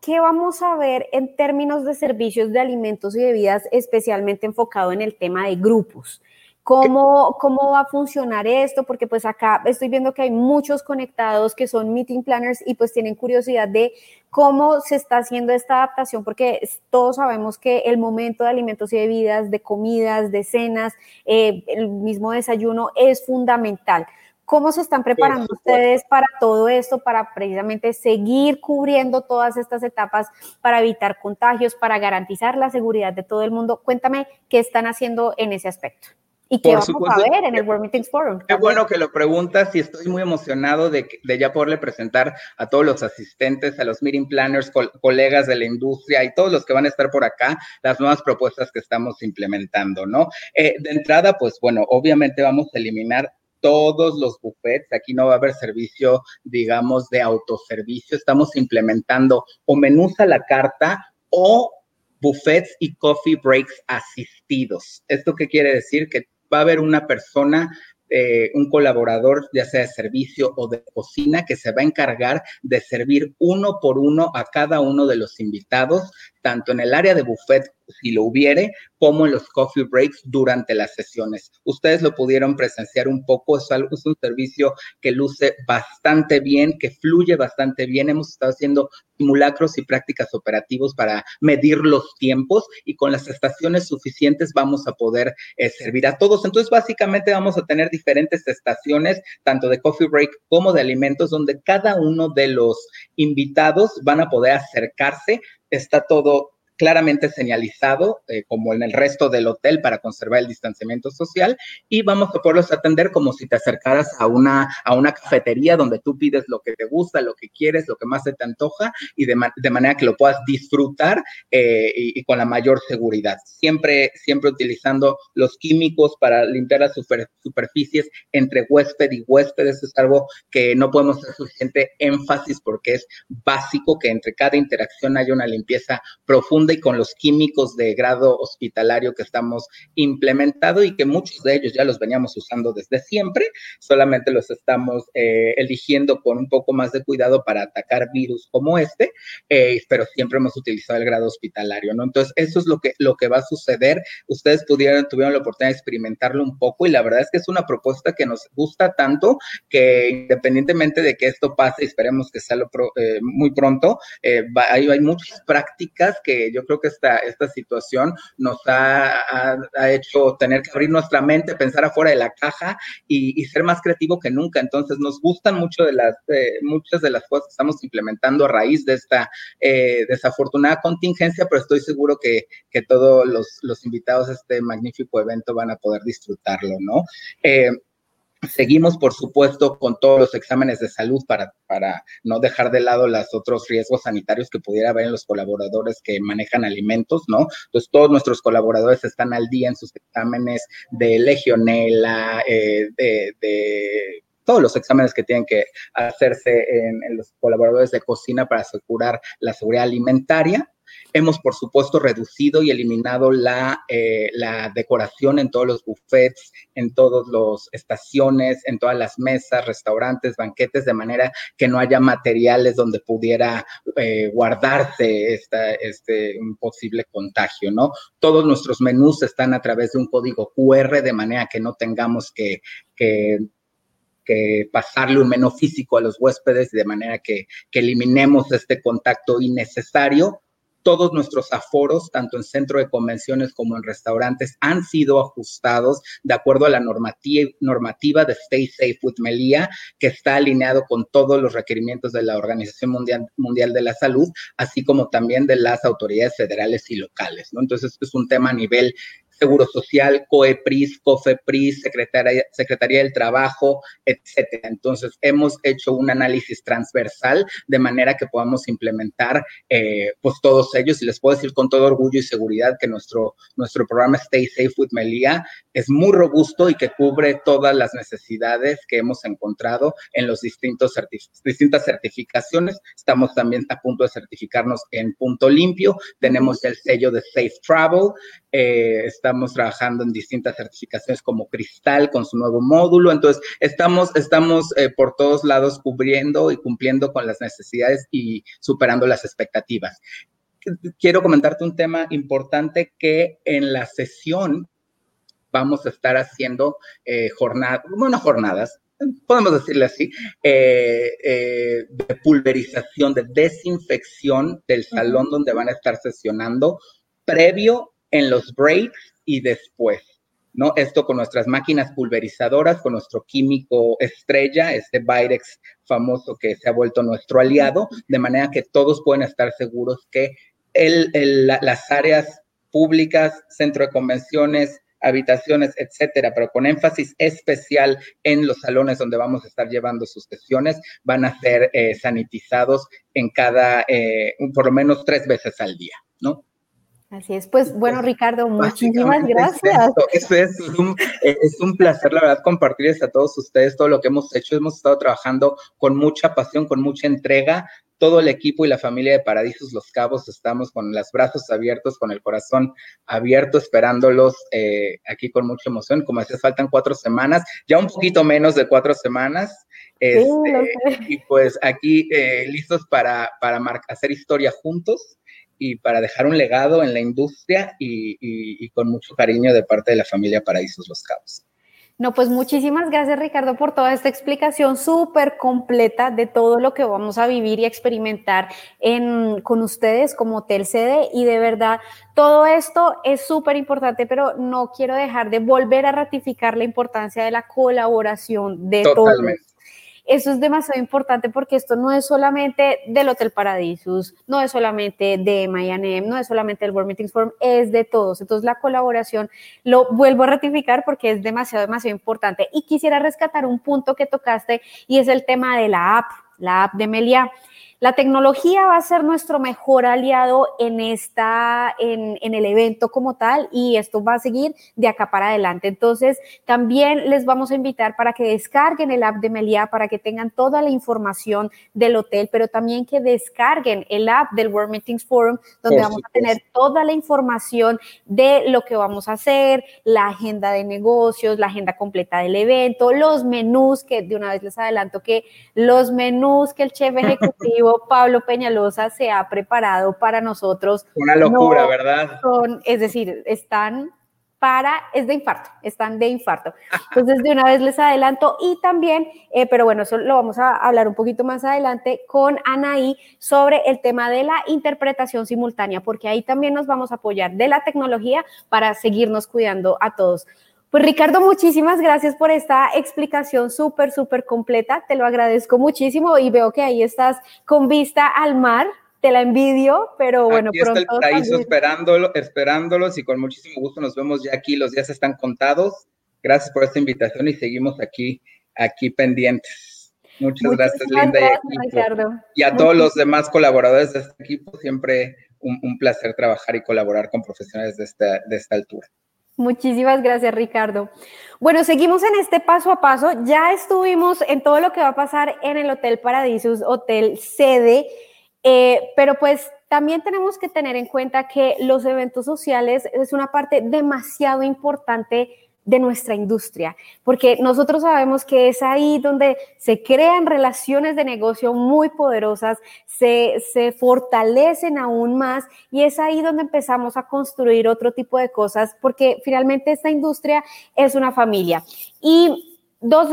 ¿qué vamos a ver en términos de servicios de alimentos y bebidas, especialmente enfocado en el tema de grupos? ¿Cómo, ¿Cómo va a funcionar esto? Porque pues acá estoy viendo que hay muchos conectados que son meeting planners y pues tienen curiosidad de cómo se está haciendo esta adaptación, porque todos sabemos que el momento de alimentos y bebidas, de comidas, de cenas, eh, el mismo desayuno es fundamental. ¿Cómo se están preparando ustedes para todo esto, para precisamente seguir cubriendo todas estas etapas para evitar contagios, para garantizar la seguridad de todo el mundo? Cuéntame qué están haciendo en ese aspecto. ¿Y qué vamos a ver en el World Meetings Forum? Qué bueno que lo preguntas y estoy muy emocionado de, de, ya poderle presentar a todos los asistentes, a los meeting planners, colegas de la industria y todos los que van a estar por acá, las nuevas propuestas que estamos implementando, ¿no? Eh, de entrada, pues bueno, obviamente vamos a eliminar todos los buffets. Aquí no va a haber servicio, digamos, de autoservicio. Estamos implementando o menús a la carta o buffets y coffee breaks asistidos. ¿Esto qué quiere decir? Que va a haber una persona eh, un colaborador, ya sea de servicio o de cocina, que se va a encargar de servir uno por uno a cada uno de los invitados, tanto en el área de buffet, si lo hubiere, como en los coffee breaks durante las sesiones. Ustedes lo pudieron presenciar un poco, es, algo, es un servicio que luce bastante bien, que fluye bastante bien. Hemos estado haciendo simulacros y prácticas operativos para medir los tiempos y con las estaciones suficientes vamos a poder eh, servir a todos. Entonces, básicamente vamos a tener diferentes estaciones, tanto de coffee break como de alimentos, donde cada uno de los invitados van a poder acercarse. Está todo claramente señalizado, eh, como en el resto del hotel, para conservar el distanciamiento social, y vamos a poderlos atender como si te acercaras a una, a una cafetería donde tú pides lo que te gusta, lo que quieres, lo que más se te antoja, y de, manera que lo puedas disfrutar eh, y, con la mayor seguridad. Siempre, siempre utilizando los químicos para limpiar las superficies entre huésped y huésped. Eso es algo que no podemos hacer suficiente énfasis porque es básico que entre cada interacción haya una limpieza profunda y con los químicos de grado hospitalario que estamos implementando y que muchos de ellos ya los veníamos usando desde siempre, solamente los estamos eh, eligiendo con un poco más de cuidado para atacar virus como este, eh, pero siempre hemos utilizado el grado hospitalario, ¿no? Entonces, eso es lo que, lo que va a suceder. Ustedes pudieron, tuvieron la oportunidad de experimentarlo un poco y la verdad es que es una propuesta que nos gusta tanto que independientemente de que esto pase, esperemos que sea eh, muy pronto, hay, hay muchas prácticas que yo yo creo que esta, esta situación nos ha, hecho tener que abrir nuestra mente, pensar afuera de la caja y, ser más creativo que nunca. Entonces, nos gustan mucho de las, muchas de las cosas que estamos implementando a raíz de esta eh, desafortunada contingencia, pero estoy seguro que, que todos los, los, invitados a este magnífico evento van a poder disfrutarlo, ¿no? Eh, Seguimos, por supuesto, con todos los exámenes de salud para, para no dejar de lado los otros riesgos sanitarios que pudiera haber en los colaboradores que manejan alimentos, ¿no? Entonces, todos nuestros colaboradores están al día en sus exámenes de legionela, eh, de, todos los exámenes que tienen que hacerse en, los colaboradores de cocina para asegurar la seguridad alimentaria. Hemos, por supuesto, reducido y eliminado la, eh, la decoración en todos los buffets, en todas las estaciones, en todas las mesas, restaurantes, banquetes, de manera que no haya materiales donde pudiera eh, guardarse esta, este un posible contagio, ¿no? Todos nuestros menús están a través de un código QR, de manera que no tengamos que, que que pasarle un menú físico a los huéspedes de manera que, que, eliminemos este contacto innecesario todos nuestros aforos, tanto en centro de convenciones como en restaurantes, han sido ajustados de acuerdo a la normativa, de Stay Safe with Melia, que está alineado con todos los requerimientos de la Organización Mundial, de la Salud, así como también de las autoridades federales y locales. Entonces, es un tema a nivel Seguro Social, COEPRIS, COFEPRIS, Secretaría, Secretaría del Trabajo, etcétera. Entonces, hemos hecho un análisis transversal de manera que podamos implementar eh, pues todos ellos y les puedo decir con todo orgullo y seguridad que nuestro, nuestro programa Stay Safe with Melia es muy robusto y que cubre todas las necesidades que hemos encontrado en los distintos distintas certificaciones. Estamos también a punto de certificarnos en punto limpio. Tenemos el sello de Safe Travel. Eh, estamos trabajando en distintas certificaciones como Cristal con su nuevo módulo. Entonces, estamos, estamos eh, por todos lados cubriendo y cumpliendo con las necesidades y superando las expectativas. Quiero comentarte un tema importante que en la sesión vamos a estar haciendo eh, jornadas, bueno, jornadas, podemos decirle así, eh, de pulverización, de desinfección del salón donde van a estar sesionando previo en los breaks y después. ¿no? Esto con nuestras máquinas pulverizadoras, con nuestro químico estrella, este Virex famoso que se ha vuelto nuestro aliado, de manera que todos pueden estar seguros que las áreas públicas, centro de convenciones, habitaciones, etcétera, pero con énfasis especial en los salones donde vamos a estar llevando sus sesiones, van a ser eh, sanitizados en cada, eh, por lo menos tres veces al día, ¿no? Así es, pues bueno, Ricardo, muchísimas gracias. Es, es, un, es un placer, la verdad, compartirles a todos ustedes todo lo que hemos hecho. Hemos estado trabajando con mucha pasión, con mucha entrega, todo el equipo y la familia de Paradisos Los Cabos estamos con los brazos abiertos, con el corazón abierto, esperándolos eh, aquí con mucha emoción. Como decía, faltan cuatro semanas, ya un poquito menos de cuatro semanas. Este, y pues aquí eh, listos para, para hacer historia juntos y para dejar un legado en la industria y, y con mucho cariño de parte de la familia Paradisos Los Cabos. No, pues muchísimas gracias Ricardo por toda esta explicación súper completa de todo lo que vamos a vivir y experimentar en, con ustedes como Hotel Sede y de verdad todo esto es súper importante, pero no quiero dejar de volver a ratificar la importancia de la colaboración de Totalmente. todos eso es demasiado importante porque esto no es solamente del Hotel Paradisus, no es solamente de Mayanem, no es solamente del World Meetings Forum, es de todos. Entonces la colaboración lo vuelvo a ratificar porque es demasiado, demasiado importante. Y quisiera rescatar un punto que tocaste y es el tema de la app, la app de Melia. La tecnología va a ser nuestro mejor aliado en, esta, en, el evento como tal y esto va a seguir de acá para adelante. Entonces, también les vamos a invitar para que descarguen el app de Melia, para que tengan toda la información del hotel, pero también que descarguen el app del World Meetings Forum, donde vamos a tener toda la información de lo que vamos a hacer, la agenda de negocios, la agenda completa del evento, los menús, que de una vez les adelanto que los menús que el chef ejecutivo Pablo Peñalosa se ha preparado para nosotros. Una locura, ¿verdad? Son, es decir, están para, es de infarto, están de infarto. Entonces, de una vez les adelanto y también, eh, pero bueno, eso lo vamos a hablar un poquito más adelante con Anaí sobre el tema de la interpretación simultánea, porque ahí también nos vamos a apoyar de la tecnología para seguirnos cuidando a todos. Pues Ricardo, muchísimas gracias por esta explicación súper, súper completa. Te lo agradezco muchísimo y veo que ahí estás con vista al mar. Te la envidio, pero bueno, aquí Está el paraíso esperándolo, esperándolos y con muchísimo gusto nos vemos ya aquí. Los días están contados. Gracias por esta invitación y seguimos aquí, aquí pendientes. Muchas gracias, Linda. y, Ricardo. y a todos los demás colaboradores de este equipo, siempre un, un, placer trabajar y colaborar con profesionales de esta, de esta altura. Muchísimas gracias, Ricardo. Bueno, seguimos en este paso a paso. Ya estuvimos en todo lo que va a pasar en el Hotel Paradisus, Hotel Sede, eh, pero pues también tenemos que tener en cuenta que los eventos sociales es una parte demasiado importante de nuestra industria, porque nosotros sabemos que es ahí donde se crean relaciones de negocio muy poderosas, se, se, fortalecen aún más y es ahí donde empezamos a construir otro tipo de cosas, porque finalmente esta industria es una familia. Y dos,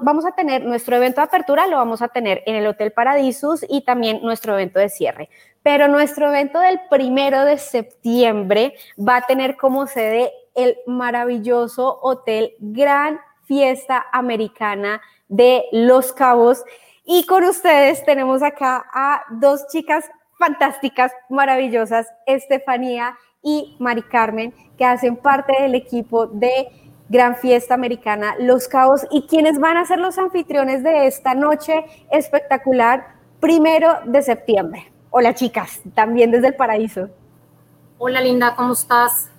vamos a tener nuestro evento de apertura, lo vamos a tener en el Hotel Paradisus y también nuestro evento de cierre. Pero nuestro evento del primero de septiembre va a tener como sede el maravilloso Hotel Gran Fiesta Americana de Los Cabos. Y con ustedes tenemos acá a dos chicas fantásticas, maravillosas, Estefanía y Mari Carmen, que hacen parte del equipo de Gran Fiesta Americana Los Cabos y quienes van a ser los anfitriones de esta noche espectacular, primero de septiembre. Hola chicas, también desde el paraíso. Hola Linda, ¿cómo estás?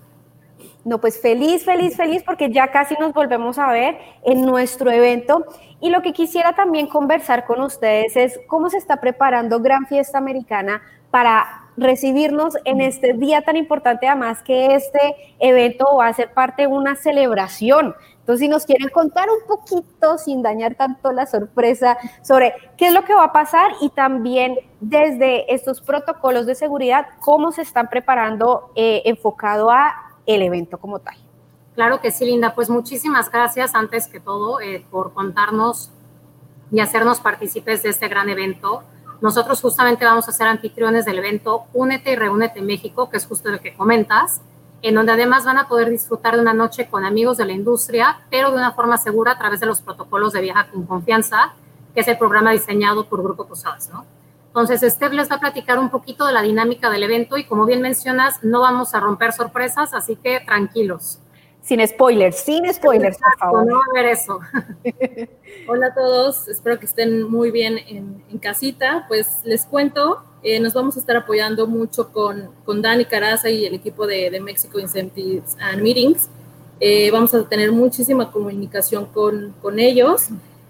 No, pues feliz, feliz, feliz, porque ya casi nos volvemos a ver en nuestro evento. Y lo que quisiera también conversar con ustedes es cómo se está preparando Gran Fiesta Americana para recibirnos en este día tan importante, además que este evento va a ser parte de una celebración. Entonces, si nos quieren contar un poquito, sin dañar tanto la sorpresa, sobre qué es lo que va a pasar y también desde estos protocolos de seguridad, cómo se están preparando eh, enfocado a el evento como tal. Claro que sí, Linda. Pues muchísimas gracias antes que todo eh, por contarnos y hacernos partícipes de este gran evento. Nosotros justamente vamos a ser anfitriones del evento Únete y Reúnete México, que es justo lo que comentas, en donde además van a poder disfrutar de una noche con amigos de la industria, pero de una forma segura a través de los protocolos de viaja con confianza, que es el programa diseñado por Grupo Posadas, ¿no? Entonces, Steph les va a platicar un poquito de la dinámica del evento y como bien mencionas, no vamos a romper sorpresas, así que tranquilos. Sin spoilers, sin spoilers, por favor. No va a haber eso. Hola a todos, espero que estén muy bien en, casita. Pues les cuento, eh, nos vamos a estar apoyando mucho con, con Dani Caraza y el equipo de, de Mexico Incentives and Meetings. Eh, vamos a tener muchísima comunicación con, con ellos.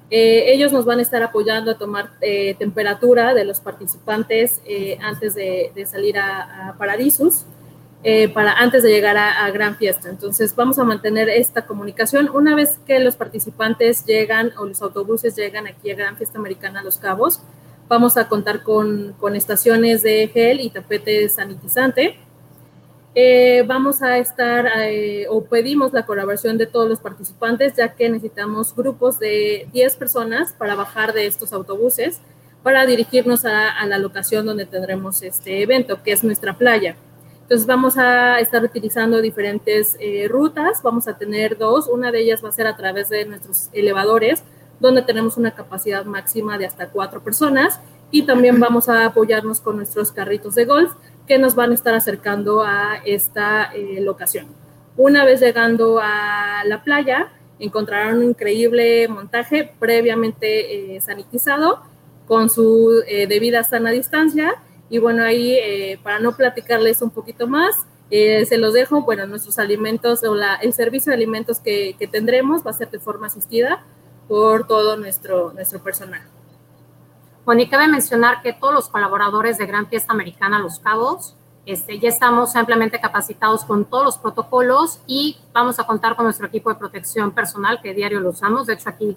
Eh, ellos nos van a estar apoyando a tomar eh, temperatura de los participantes eh, antes de, salir a, Paradisus, para antes de llegar a, Gran Fiesta. Entonces vamos a mantener esta comunicación. Una vez que los participantes llegan o los autobuses llegan aquí a Gran Fiesta Americana Los Cabos, vamos a contar con, con estaciones de gel y tapete sanitizante eh, vamos a estar eh, o pedimos la colaboración de todos los participantes, ya que necesitamos grupos de 10 personas para bajar de estos autobuses para dirigirnos a, la locación donde tendremos este evento, que es nuestra playa. Entonces vamos a estar utilizando diferentes eh, rutas, vamos a tener dos, una de ellas va a ser a través de nuestros elevadores, donde tenemos una capacidad máxima de hasta cuatro personas. Y también vamos a apoyarnos con nuestros carritos de golf que nos van a estar acercando a esta eh, locación. Una vez llegando a la playa, encontrarán un increíble montaje previamente eh, sanitizado con su eh, debida sana distancia. Y bueno, ahí para no platicarles un poquito más, se los dejo, bueno, nuestros alimentos o el servicio de alimentos que, que, tendremos va a ser de forma asistida por todo nuestro, nuestro personal. Bueno, y cabe mencionar que todos los colaboradores de Gran Fiesta Americana Los Cabos este, ya estamos ampliamente capacitados con todos los protocolos y vamos a contar con nuestro equipo de protección personal que diario lo usamos. De hecho, aquí,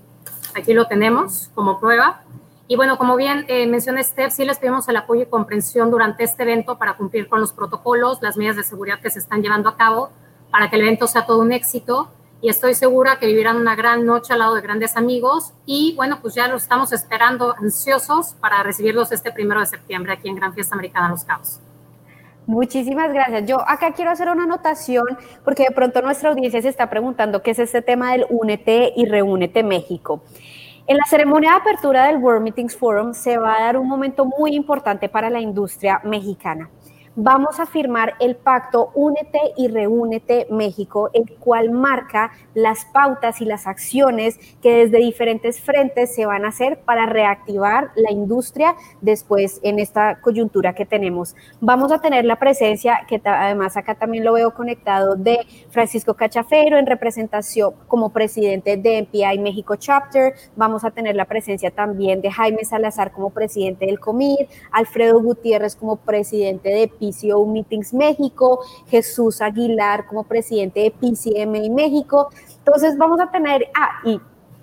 aquí lo tenemos como prueba. Y bueno, como bien eh, mencioné Steph, sí les pedimos el apoyo y comprensión durante este evento para cumplir con los protocolos, las medidas de seguridad que se están llevando a cabo, para que el evento sea todo un éxito y estoy segura que vivirán una gran noche al lado de grandes amigos y bueno, pues ya los estamos esperando ansiosos para recibirlos este primero de septiembre aquí en Gran Fiesta Americana Los Cabos. Muchísimas gracias. Yo acá quiero hacer una anotación porque de pronto nuestra audiencia se está preguntando qué es este tema del Únete y Reúnete México. En la ceremonia de apertura del World Meetings Forum se va a dar un momento muy importante para la industria mexicana vamos a firmar el pacto Únete y Reúnete México, el cual marca las pautas y las acciones que desde diferentes frentes se van a hacer para reactivar la industria después en esta coyuntura que tenemos. Vamos a tener la presencia, que además acá también lo veo conectado, de Francisco Cachafero en representación como presidente de MPI México Chapter. Vamos a tener la presencia también de Jaime Salazar como presidente del COMIR, Alfredo Gutiérrez como presidente de PCO Meetings México, Jesús Aguilar como presidente de PCMI México. Entonces vamos a tener, ah, y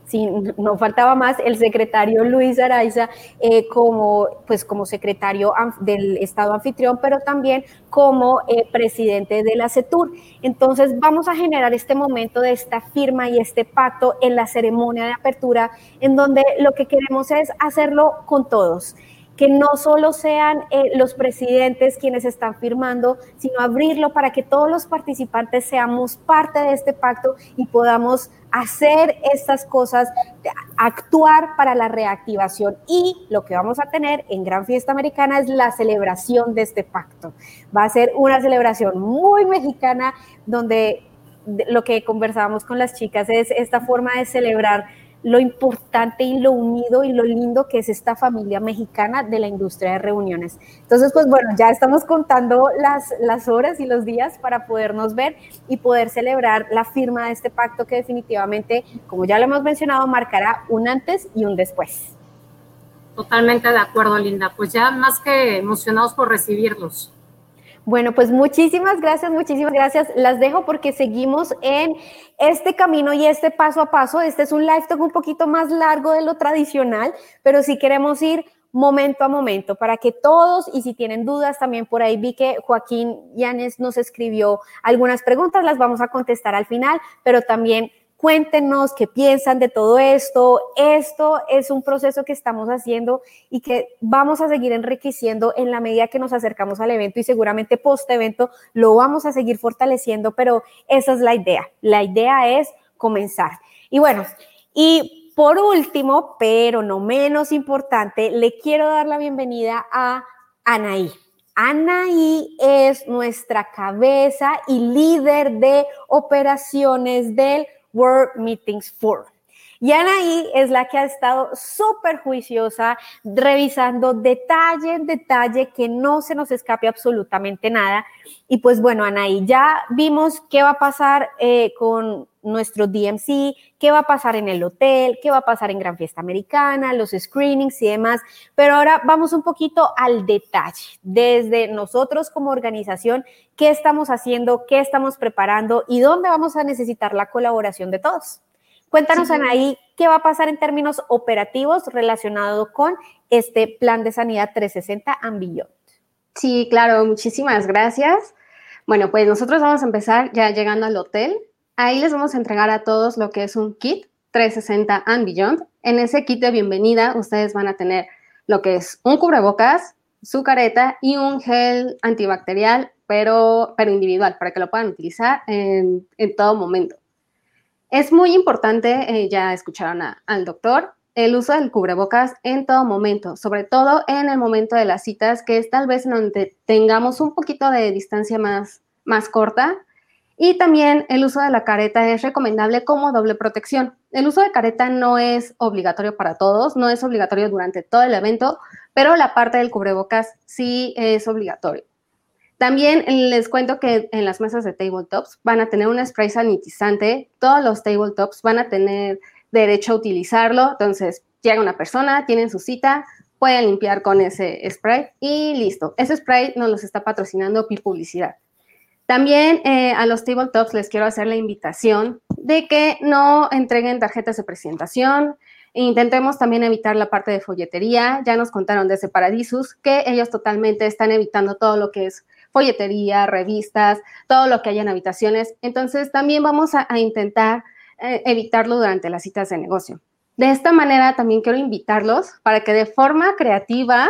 si no faltaba más, el secretario Luis Araiza eh, como, pues, como secretario del Estado anfitrión, pero también como eh, presidente de la CETUR. Entonces vamos a generar este momento de esta firma y este pacto en la ceremonia de apertura, en donde lo que queremos es hacerlo con todos que no solo sean eh, los presidentes quienes están firmando, sino abrirlo para que todos los participantes seamos parte de este pacto y podamos hacer estas cosas, actuar para la reactivación. Y lo que vamos a tener en Gran Fiesta Americana es la celebración de este pacto. Va a ser una celebración muy mexicana donde lo que conversábamos con las chicas es esta forma de celebrar lo importante y lo unido y lo lindo que es esta familia mexicana de la industria de reuniones. Entonces, pues bueno, ya estamos contando las, las horas y los días para podernos ver y poder celebrar la firma de este pacto que definitivamente, como ya lo hemos mencionado, marcará un antes y un después. Totalmente de acuerdo, Linda. Pues ya más que emocionados por recibirlos. Bueno, pues muchísimas gracias, muchísimas gracias. Las dejo porque seguimos en este camino y este paso a paso. Este es un live talk un poquito más largo de lo tradicional, pero sí queremos ir momento a momento para que todos, y si tienen dudas, también por ahí vi que Joaquín Yanes nos escribió algunas preguntas, las vamos a contestar al final, pero también Cuéntenos qué piensan de todo esto. Esto es un proceso que estamos haciendo y que vamos a seguir enriqueciendo en la medida que nos acercamos al evento y seguramente post evento lo vamos a seguir fortaleciendo, pero esa es la idea. La idea es comenzar. Y bueno, y por último, pero no menos importante, le quiero dar la bienvenida a Anaí. Anaí es nuestra cabeza y líder de operaciones del World Meetings Forum. Y Anaí es la que ha estado súper juiciosa, revisando detalle en detalle, que no se nos escape absolutamente nada. Y pues bueno, Anaí, ya vimos qué va a pasar eh, con nuestro DMC, qué va a pasar en el hotel, qué va a pasar en Gran Fiesta Americana, los screenings y demás. Pero ahora vamos un poquito al detalle, desde nosotros como organización, qué estamos haciendo, qué estamos preparando y dónde vamos a necesitar la colaboración de todos. Cuéntanos, Anaí, qué va a pasar en términos operativos relacionado con este plan de sanidad 360 and Sí, claro, muchísimas gracias. Bueno, pues nosotros vamos a empezar ya llegando al hotel. Ahí les vamos a entregar a todos lo que es un kit 360 and Beyond. En ese kit de bienvenida ustedes van a tener lo que es un cubrebocas, su careta y un gel antibacterial, pero, pero individual, para que lo puedan utilizar en, en todo momento. Es muy importante, eh, ya escucharon al doctor, el uso del cubrebocas en todo momento, sobre todo en el momento de las citas, que es tal vez donde tengamos un poquito de distancia más, más corta. Y también el uso de la careta es recomendable como doble protección. El uso de careta no es obligatorio para todos, no es obligatorio durante todo el evento, pero la parte del cubrebocas sí es obligatorio. También les cuento que en las mesas de tabletops van a tener un spray sanitizante. Todos los tabletops van a tener derecho a utilizarlo. Entonces, llega una persona, tienen su cita, pueden limpiar con ese spray y listo. Ese spray nos los está patrocinando Pi Publicidad. También eh, a los tabletops les quiero hacer la invitación de que no entreguen tarjetas de presentación. Intentemos también evitar la parte de folletería. Ya nos contaron desde Paradisus que ellos totalmente están evitando todo lo que es folletería, revistas, todo lo que haya en habitaciones. Entonces, también vamos a, intentar eh, evitarlo durante las citas de negocio. De esta manera, también quiero invitarlos para que de forma creativa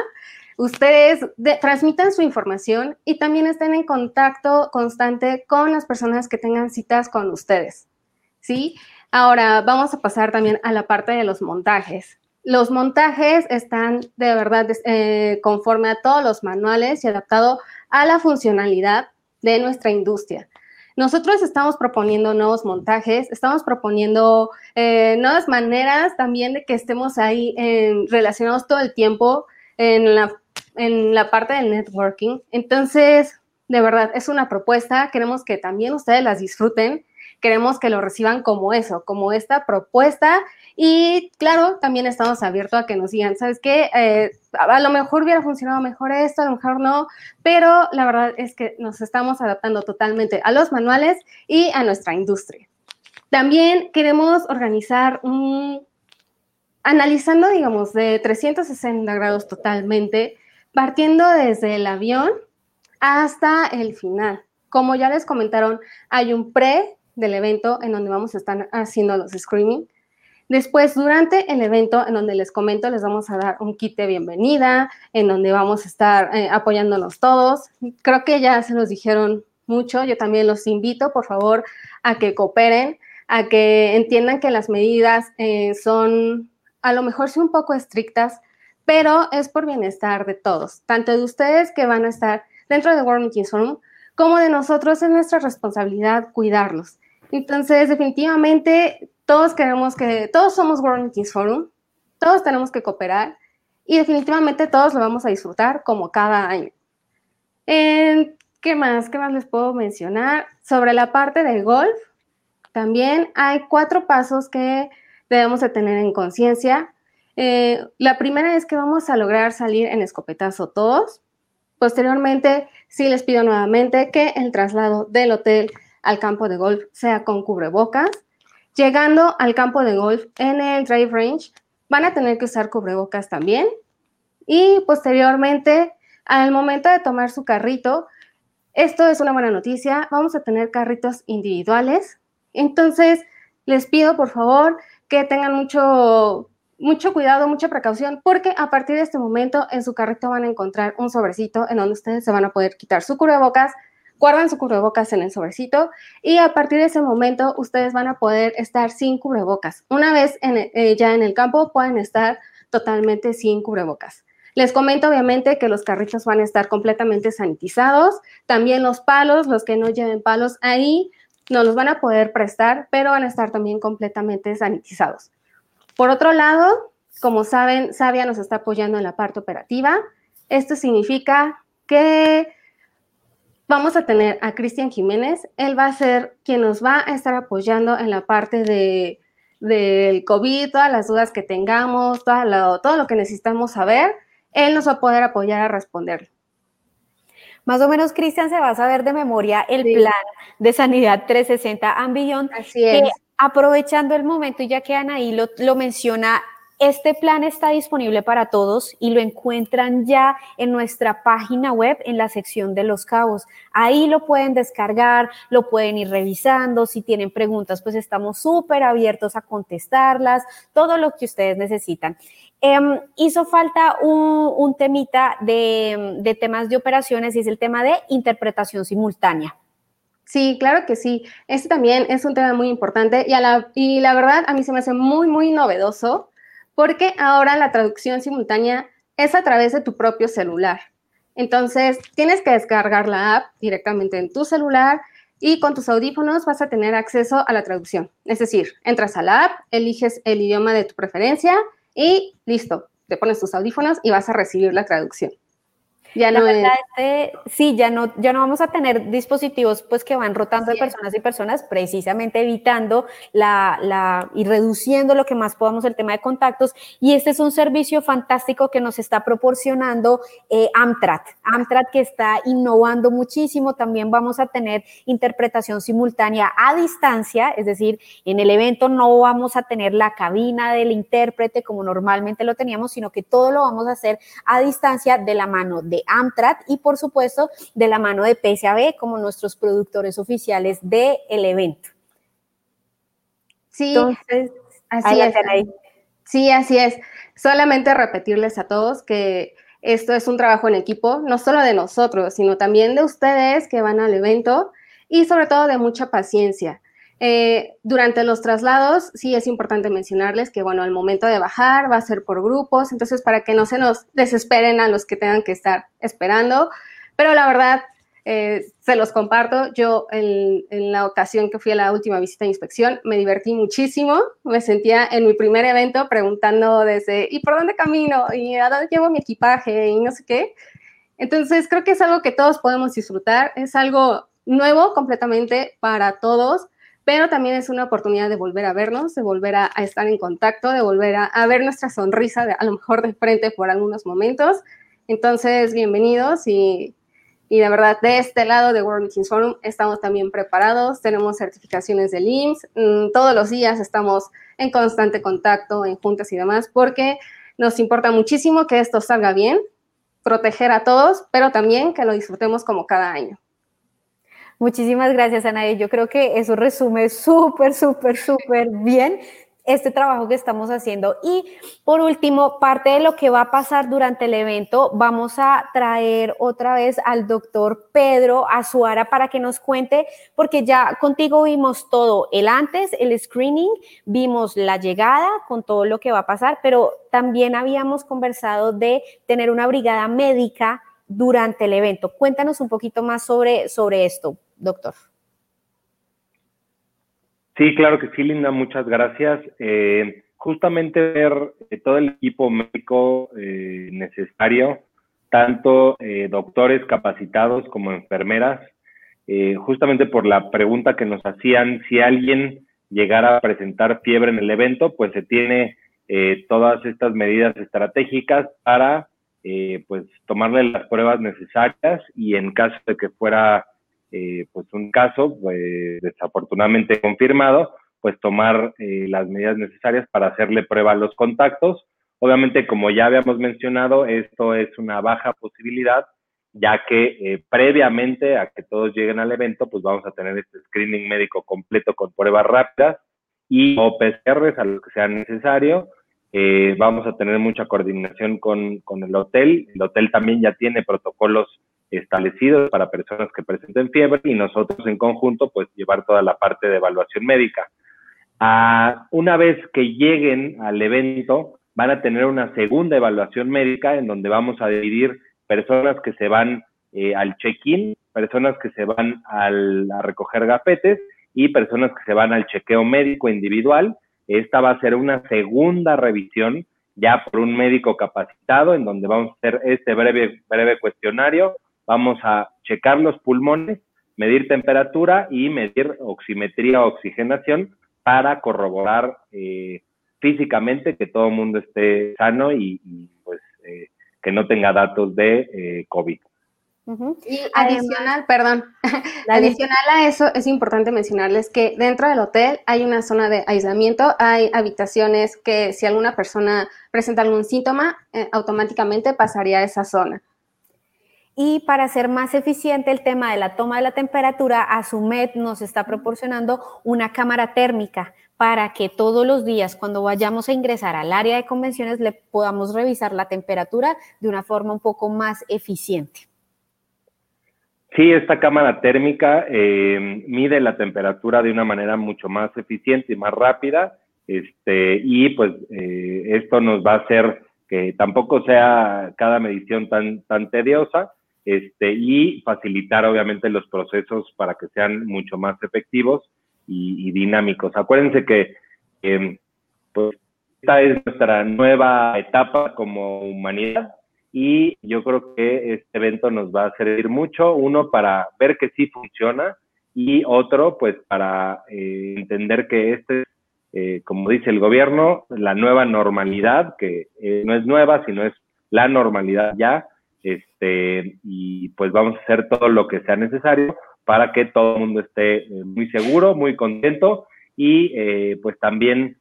ustedes transmitan su información y también estén en contacto constante con las personas que tengan citas con ustedes. ¿Sí? Ahora vamos a pasar también a la parte de los montajes. Los montajes están de verdad eh, conforme a todos los manuales y adaptado a la funcionalidad de nuestra industria. Nosotros estamos proponiendo nuevos montajes, estamos proponiendo eh, nuevas maneras también de que estemos ahí relacionados todo el tiempo en la, en la parte del networking. Entonces, de verdad, es una propuesta, queremos que también ustedes las disfruten, queremos que lo reciban como eso, como esta propuesta y claro, también estamos abiertos a que nos digan, ¿sabes qué? Eh, a lo mejor hubiera funcionado mejor esto, a lo mejor no, pero la verdad es que nos estamos adaptando totalmente a los manuales y a nuestra industria. También queremos organizar un, analizando, digamos, de 360 grados totalmente, partiendo desde el avión hasta el final. Como ya les comentaron, hay un pre del evento en donde vamos a estar haciendo los screening Después, durante el evento, en donde les comento, les vamos a dar un kit de bienvenida, en donde vamos a estar eh, apoyándonos todos. Creo que ya se los dijeron mucho. Yo también los invito, por favor, a que cooperen, a que entiendan que las medidas eh, son a lo mejor sí un poco estrictas, pero es por bienestar de todos, tanto de ustedes que van a estar dentro de Meetings Forum, como de nosotros es nuestra responsabilidad cuidarlos. Entonces, definitivamente, todos queremos que, todos somos World Kings Forum, todos tenemos que cooperar y definitivamente todos lo vamos a disfrutar como cada año. ¿Qué más? ¿Qué más les puedo mencionar? Sobre la parte del golf, también hay cuatro pasos que debemos de tener en conciencia. Eh, la primera es que vamos a lograr salir en escopetazo todos. Posteriormente, sí les pido nuevamente que el traslado del hotel al campo de golf sea con cubrebocas. Llegando al campo de golf en el drive range, van a tener que usar cubrebocas también. Y posteriormente, al momento de tomar su carrito, esto es una buena noticia, vamos a tener carritos individuales. Entonces, les pido por favor que tengan mucho, mucho cuidado, mucha precaución, porque a partir de este momento en su carrito van a encontrar un sobrecito en donde ustedes se van a poder quitar su cubrebocas, guardan su cubrebocas en el sobrecito y a partir de ese momento ustedes van a poder estar sin cubrebocas. Una vez eh, ya en el campo pueden estar totalmente sin cubrebocas. Les comento obviamente que los carritos van a estar completamente sanitizados, también los palos, los que no lleven palos ahí, no los van a poder prestar, pero van a estar también completamente sanitizados. Por otro lado, como saben, Sabia nos está apoyando en la parte operativa. Esto significa que vamos a tener a Cristian Jiménez. Él va a ser quien nos va a estar apoyando en la parte de, del COVID, todas las dudas que tengamos, todo lo, todo lo que necesitamos saber. Él nos va a poder apoyar a responder. Más o menos, Cristian, se va a saber de memoria el plan de Sanidad 360 Ambition. Así es. Aprovechando el momento, y ya que Anaí lo, lo menciona, este plan está disponible para todos y lo encuentran ya en nuestra página web en la sección de los cabos. Ahí lo pueden descargar, lo pueden ir revisando. Si tienen preguntas, pues estamos súper abiertos a contestarlas, todo lo que ustedes necesitan. Em, hizo falta un, temita de, de temas de operaciones y es el tema de interpretación simultánea. Sí, claro que sí. Este también es un tema muy importante y, a la, y la verdad a mí se me hace muy, muy novedoso porque ahora la traducción simultánea es a través de tu propio celular. Entonces, tienes que descargar la app directamente en tu celular y con tus audífonos vas a tener acceso a la traducción. Es decir, entras a la app, eliges el idioma de tu preferencia y listo, te pones tus audífonos y vas a recibir la traducción. Ya no sí, ya no, ya no vamos a tener dispositivos pues que van rotando de personas y personas, precisamente evitando la, la, y reduciendo lo que más podamos el tema de contactos. Y este es un servicio fantástico que nos está proporcionando eh, Amtrak. Amtrak que está innovando muchísimo. También vamos a tener interpretación simultánea a distancia, es decir, en el evento no vamos a tener la cabina del intérprete como normalmente lo teníamos, sino que todo lo vamos a hacer a distancia de la mano de Amtrak y por supuesto de la mano de PSAB como nuestros productores oficiales del evento. Sí, así es. Sí, así es. Solamente repetirles a todos que esto es un trabajo en equipo, no solo de nosotros, sino también de ustedes que van al evento y sobre todo de mucha paciencia. Eh, durante los traslados, sí es importante mencionarles que, bueno, al momento de bajar va a ser por grupos, entonces para que no se nos desesperen a los que tengan que estar esperando, pero la verdad, eh, se los comparto, yo en, la ocasión que fui a la última visita de inspección me divertí muchísimo, me sentía en mi primer evento preguntando desde, ¿y por dónde camino? ¿Y a dónde llevo mi equipaje? Y no sé qué. Entonces, creo que es algo que todos podemos disfrutar, es algo nuevo completamente para todos pero también es una oportunidad de volver a vernos, de volver a, estar en contacto, de volver a, ver nuestra sonrisa, de, a lo mejor de frente por algunos momentos. Entonces, bienvenidos y, y de verdad, de este lado de World Meetings Forum estamos también preparados, tenemos certificaciones del IMSS, mm, todos los días estamos en constante contacto, en juntas y demás, porque nos importa muchísimo que esto salga bien, proteger a todos, pero también que lo disfrutemos como cada año. Muchísimas gracias, Anaí. Yo creo que eso resume súper, súper, súper bien este trabajo que estamos haciendo. Y por último, parte de lo que va a pasar durante el evento, vamos a traer otra vez al doctor Pedro Azuara para que nos cuente, porque ya contigo vimos todo, el antes, el screening, vimos la llegada con todo lo que va a pasar, pero también habíamos conversado de tener una brigada médica durante el evento. Cuéntanos un poquito más sobre, sobre esto doctor. Sí, claro que sí, Linda, muchas gracias. Eh, justamente ver eh, todo el equipo médico eh, necesario, tanto doctores capacitados como enfermeras, justamente por la pregunta que nos hacían, si alguien llegara a presentar fiebre en el evento, pues se tiene todas estas medidas estratégicas para pues tomarle las pruebas necesarias y en caso de que fuera eh, pues un caso pues, desafortunadamente confirmado, pues tomar eh, las medidas necesarias para hacerle prueba a los contactos. Obviamente, como ya habíamos mencionado, esto es una baja posibilidad, ya que eh, previamente a que todos lleguen al evento, pues vamos a tener este screening médico completo con pruebas rápidas y OPCRs a lo que sea necesario. vamos a tener mucha coordinación con, con el hotel. El hotel también ya tiene protocolos establecidos para personas que presenten fiebre y nosotros en conjunto pues llevar toda la parte de evaluación médica. Ah, una vez que lleguen al evento van a tener una segunda evaluación médica en donde vamos a dividir personas que se van eh, al check-in, personas que se van al, a recoger gafetes y personas que se van al chequeo médico individual. Esta va a ser una segunda revisión ya por un médico capacitado en donde vamos a hacer este breve, breve cuestionario vamos a checar los pulmones, medir temperatura y medir oximetría o oxigenación para corroborar eh, físicamente que todo el mundo esté sano y, pues eh, que no tenga datos de eh, COVID. Y adicional, perdón, adicional a eso es importante mencionarles que dentro del hotel hay una zona de aislamiento, hay habitaciones que si alguna persona presenta algún síntoma, eh, automáticamente pasaría a esa zona. Y para hacer más eficiente el tema de la toma de la temperatura, Asumet nos está proporcionando una cámara térmica para que todos los días cuando vayamos a ingresar al área de convenciones le podamos revisar la temperatura de una forma un poco más eficiente. Sí, esta cámara térmica eh, mide la temperatura de una manera mucho más eficiente y más rápida, este, y pues eh, esto nos va a hacer que tampoco sea cada medición tan, tan tediosa, este, y facilitar obviamente los procesos para que sean mucho más efectivos y, dinámicos. Acuérdense que em, pues, esta es nuestra nueva etapa como humanidad y yo creo que este evento nos va a servir mucho, uno para ver que sí funciona y otro pues para eh, entender que este es, eh, como dice el gobierno, la nueva normalidad, que eh, no es nueva, sino es la normalidad ya, este, y pues vamos a hacer todo lo que sea necesario para que todo el mundo esté muy seguro, muy contento y pues también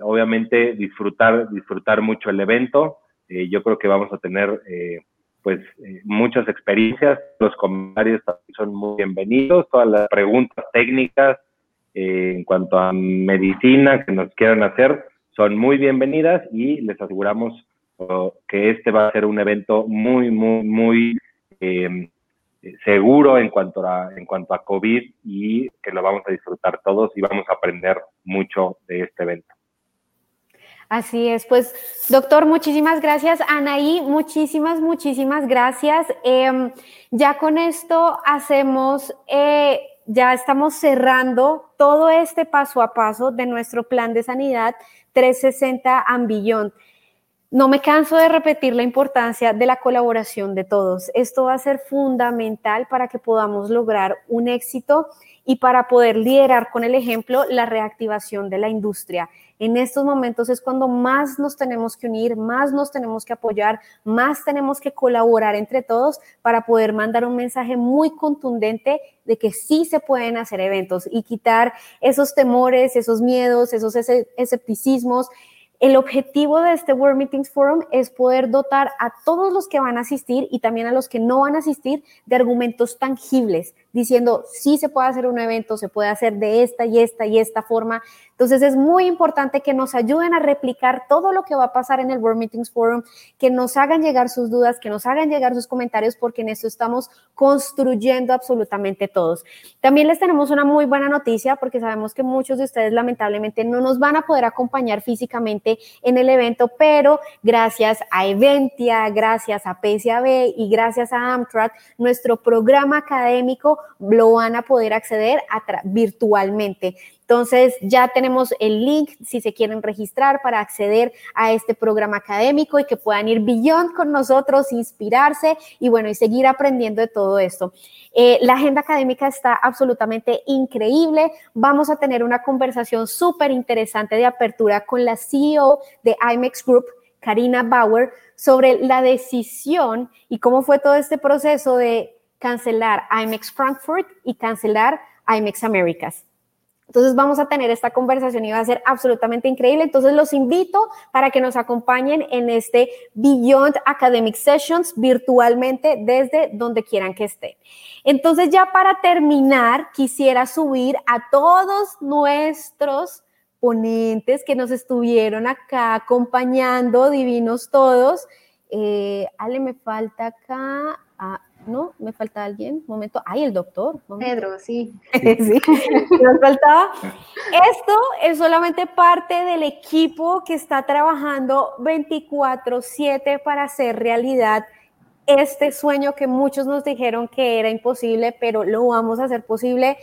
obviamente disfrutar, disfrutar mucho el evento. Eh, yo creo que vamos a tener eh, pues eh, muchas experiencias. Los comentarios también son muy bienvenidos. Todas las preguntas técnicas en cuanto a medicina que nos quieran hacer son muy bienvenidas y les aseguramos que este va a ser un evento muy, muy, muy em, seguro en cuanto a en cuanto a COVID y que lo vamos a disfrutar todos y vamos a aprender mucho de este evento. Así es, pues doctor, muchísimas gracias. Anaí, muchísimas, muchísimas gracias. Em, ya con esto hacemos, eh, ya estamos cerrando todo este paso a paso de nuestro plan de sanidad 360 Ambillón. No me canso de repetir la importancia de la colaboración de todos. Esto va a ser fundamental para que podamos lograr un éxito y para poder liderar con el ejemplo la reactivación de la industria. En estos momentos es cuando más nos tenemos que unir, más nos tenemos que apoyar, más tenemos que colaborar entre todos para poder mandar un mensaje muy contundente de que sí se pueden hacer eventos y quitar esos temores, esos miedos, esos escepticismos el objetivo de este World Meetings Forum es poder dotar a todos los que van a asistir y también a los que no van a asistir de argumentos tangibles, diciendo, sí se puede hacer un evento, se puede hacer de esta y esta y esta forma. Entonces es muy importante que nos ayuden a replicar todo lo que va a pasar en el World Meetings Forum, que nos hagan llegar sus dudas, que nos hagan llegar sus comentarios, porque en esto estamos construyendo absolutamente todos. También les tenemos una muy buena noticia, porque sabemos que muchos de ustedes lamentablemente no nos van a poder acompañar físicamente en el evento, pero gracias a Eventia, gracias a PSAB y gracias a Amtrak, nuestro programa académico lo van a poder acceder virtualmente. Entonces ya tenemos el link si se quieren registrar para acceder a este programa académico y que puedan ir beyond con nosotros, inspirarse y bueno, y seguir aprendiendo de todo esto. Eh, la agenda académica está absolutamente increíble. Vamos a tener una conversación súper interesante de apertura con la CEO de IMEX Group, Karina Bauer, sobre la decisión y cómo fue todo este proceso de cancelar IMEX Frankfurt y cancelar IMEX Americas. Entonces vamos a tener esta conversación y va a ser absolutamente increíble. Entonces los invito para que nos acompañen en este Beyond Academic Sessions virtualmente desde donde quieran que estén. Entonces ya para terminar, quisiera subir a todos nuestros ponentes que nos estuvieron acá acompañando, divinos todos. Eh, Ale, me falta acá. ¿No? Me falta alguien, un momento. Ay, el doctor. Pedro, sí. sí, nos faltaba. Esto es solamente parte del equipo que está trabajando 24/7 para hacer realidad este sueño que muchos nos dijeron que era imposible, pero lo vamos a hacer posible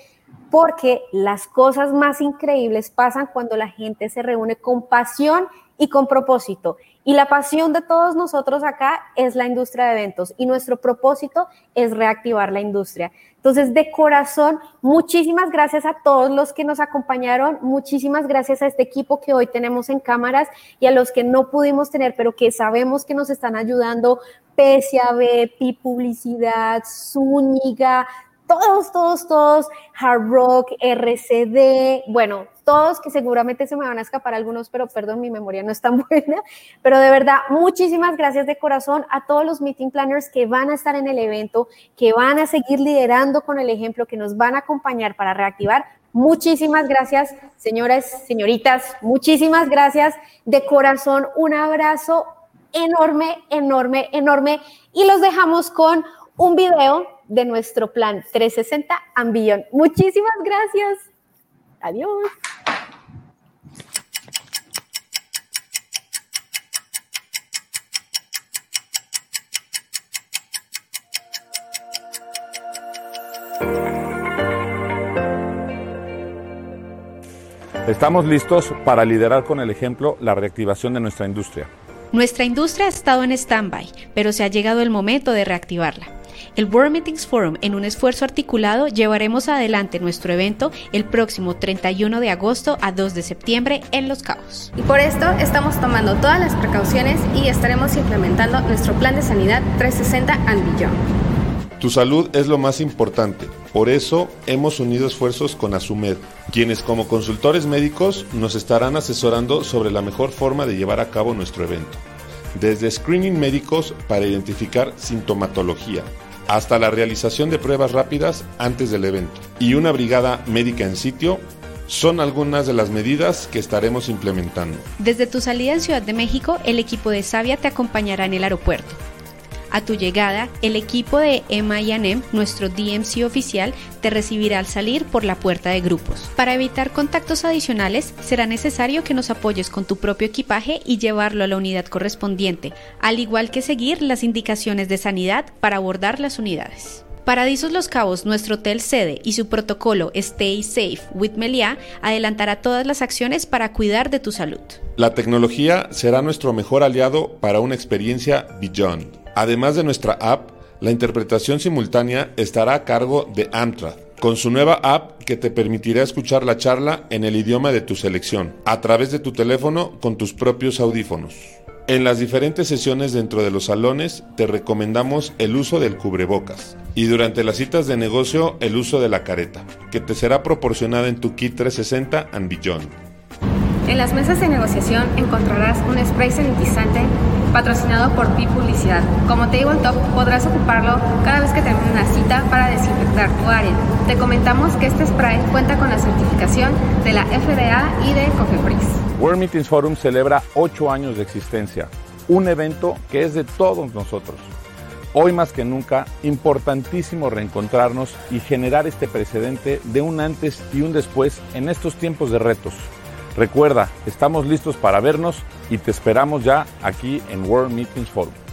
porque las cosas más increíbles pasan cuando la gente se reúne con pasión y con propósito. Y la pasión de todos nosotros acá es la industria de eventos y nuestro propósito es reactivar la industria. Entonces, de corazón, muchísimas gracias a todos los que nos acompañaron, muchísimas gracias a este equipo que hoy tenemos en cámaras y a los que no pudimos tener, pero que sabemos que nos están ayudando, PSAB, Pi Publicidad, Zúñiga, todos, todos, todos, Hard Rock, RCD, bueno, todos que seguramente se me van a escapar algunos, pero perdón, mi memoria no es tan buena, pero de verdad, muchísimas gracias de corazón a todos los meeting planners que van a estar en el evento, que van a seguir liderando con el ejemplo, que nos van a acompañar para reactivar. Muchísimas gracias, señoras, señoritas, muchísimas gracias de corazón, un abrazo enorme, enorme, enorme y los dejamos con un video de nuestro plan 360 Ambition. Muchísimas gracias. Adiós. Estamos listos para liderar con el ejemplo la reactivación de nuestra industria. Nuestra industria ha estado en stand-by, pero se ha llegado el momento de reactivarla. El World Meetings Forum, en un esfuerzo articulado, llevaremos adelante nuestro evento el próximo 31 de agosto a 2 de septiembre en Los Cabos. Y por esto estamos tomando todas las precauciones y estaremos implementando nuestro plan de sanidad 360 and Beyond. Tu salud es lo más importante. Por eso hemos unido esfuerzos con Asumed, quienes como consultores médicos nos estarán asesorando sobre la mejor forma de llevar a cabo nuestro evento. Desde screening médicos para identificar sintomatología, hasta la realización de pruebas rápidas antes del evento y una brigada médica en sitio son algunas de las medidas que estaremos implementando. Desde tu salida en Ciudad de México, el equipo de Savia te acompañará en el aeropuerto. A tu llegada, el equipo de M&M, nuestro DMC oficial, te recibirá al salir por la puerta de grupos. Para evitar contactos adicionales, será necesario que nos apoyes con tu propio equipaje y llevarlo a la unidad correspondiente, al igual que seguir las indicaciones de sanidad para abordar las unidades. Paradisos Los Cabos, nuestro hotel sede y su protocolo Stay Safe with Melia adelantará todas las acciones para cuidar de tu salud. La tecnología será nuestro mejor aliado para una experiencia Beyond. Además de nuestra app, la interpretación simultánea estará a cargo de Amtrak, con su nueva app que te permitirá escuchar la charla en el idioma de tu selección, a través de tu teléfono con tus propios audífonos. En las diferentes sesiones dentro de los salones te recomendamos el uso del cubrebocas y durante las citas de negocio el uso de la careta, que te será proporcionada en tu kit 360 and Beyond. En las mesas de negociación encontrarás un spray sanitizante patrocinado por Pi Publicidad. Como Tabletop podrás ocuparlo cada vez que termine una cita para desinfectar tu área. Te comentamos que este spray cuenta con la certificación de la FDA y de Cofepris. World Meetings Forum celebra ocho años de existencia, un evento que es de todos nosotros. Hoy más que nunca, importantísimo reencontrarnos y generar este precedente de un antes y un después en estos tiempos de retos. Recuerda, estamos listos para vernos y te esperamos ya aquí en World Meetings Forum.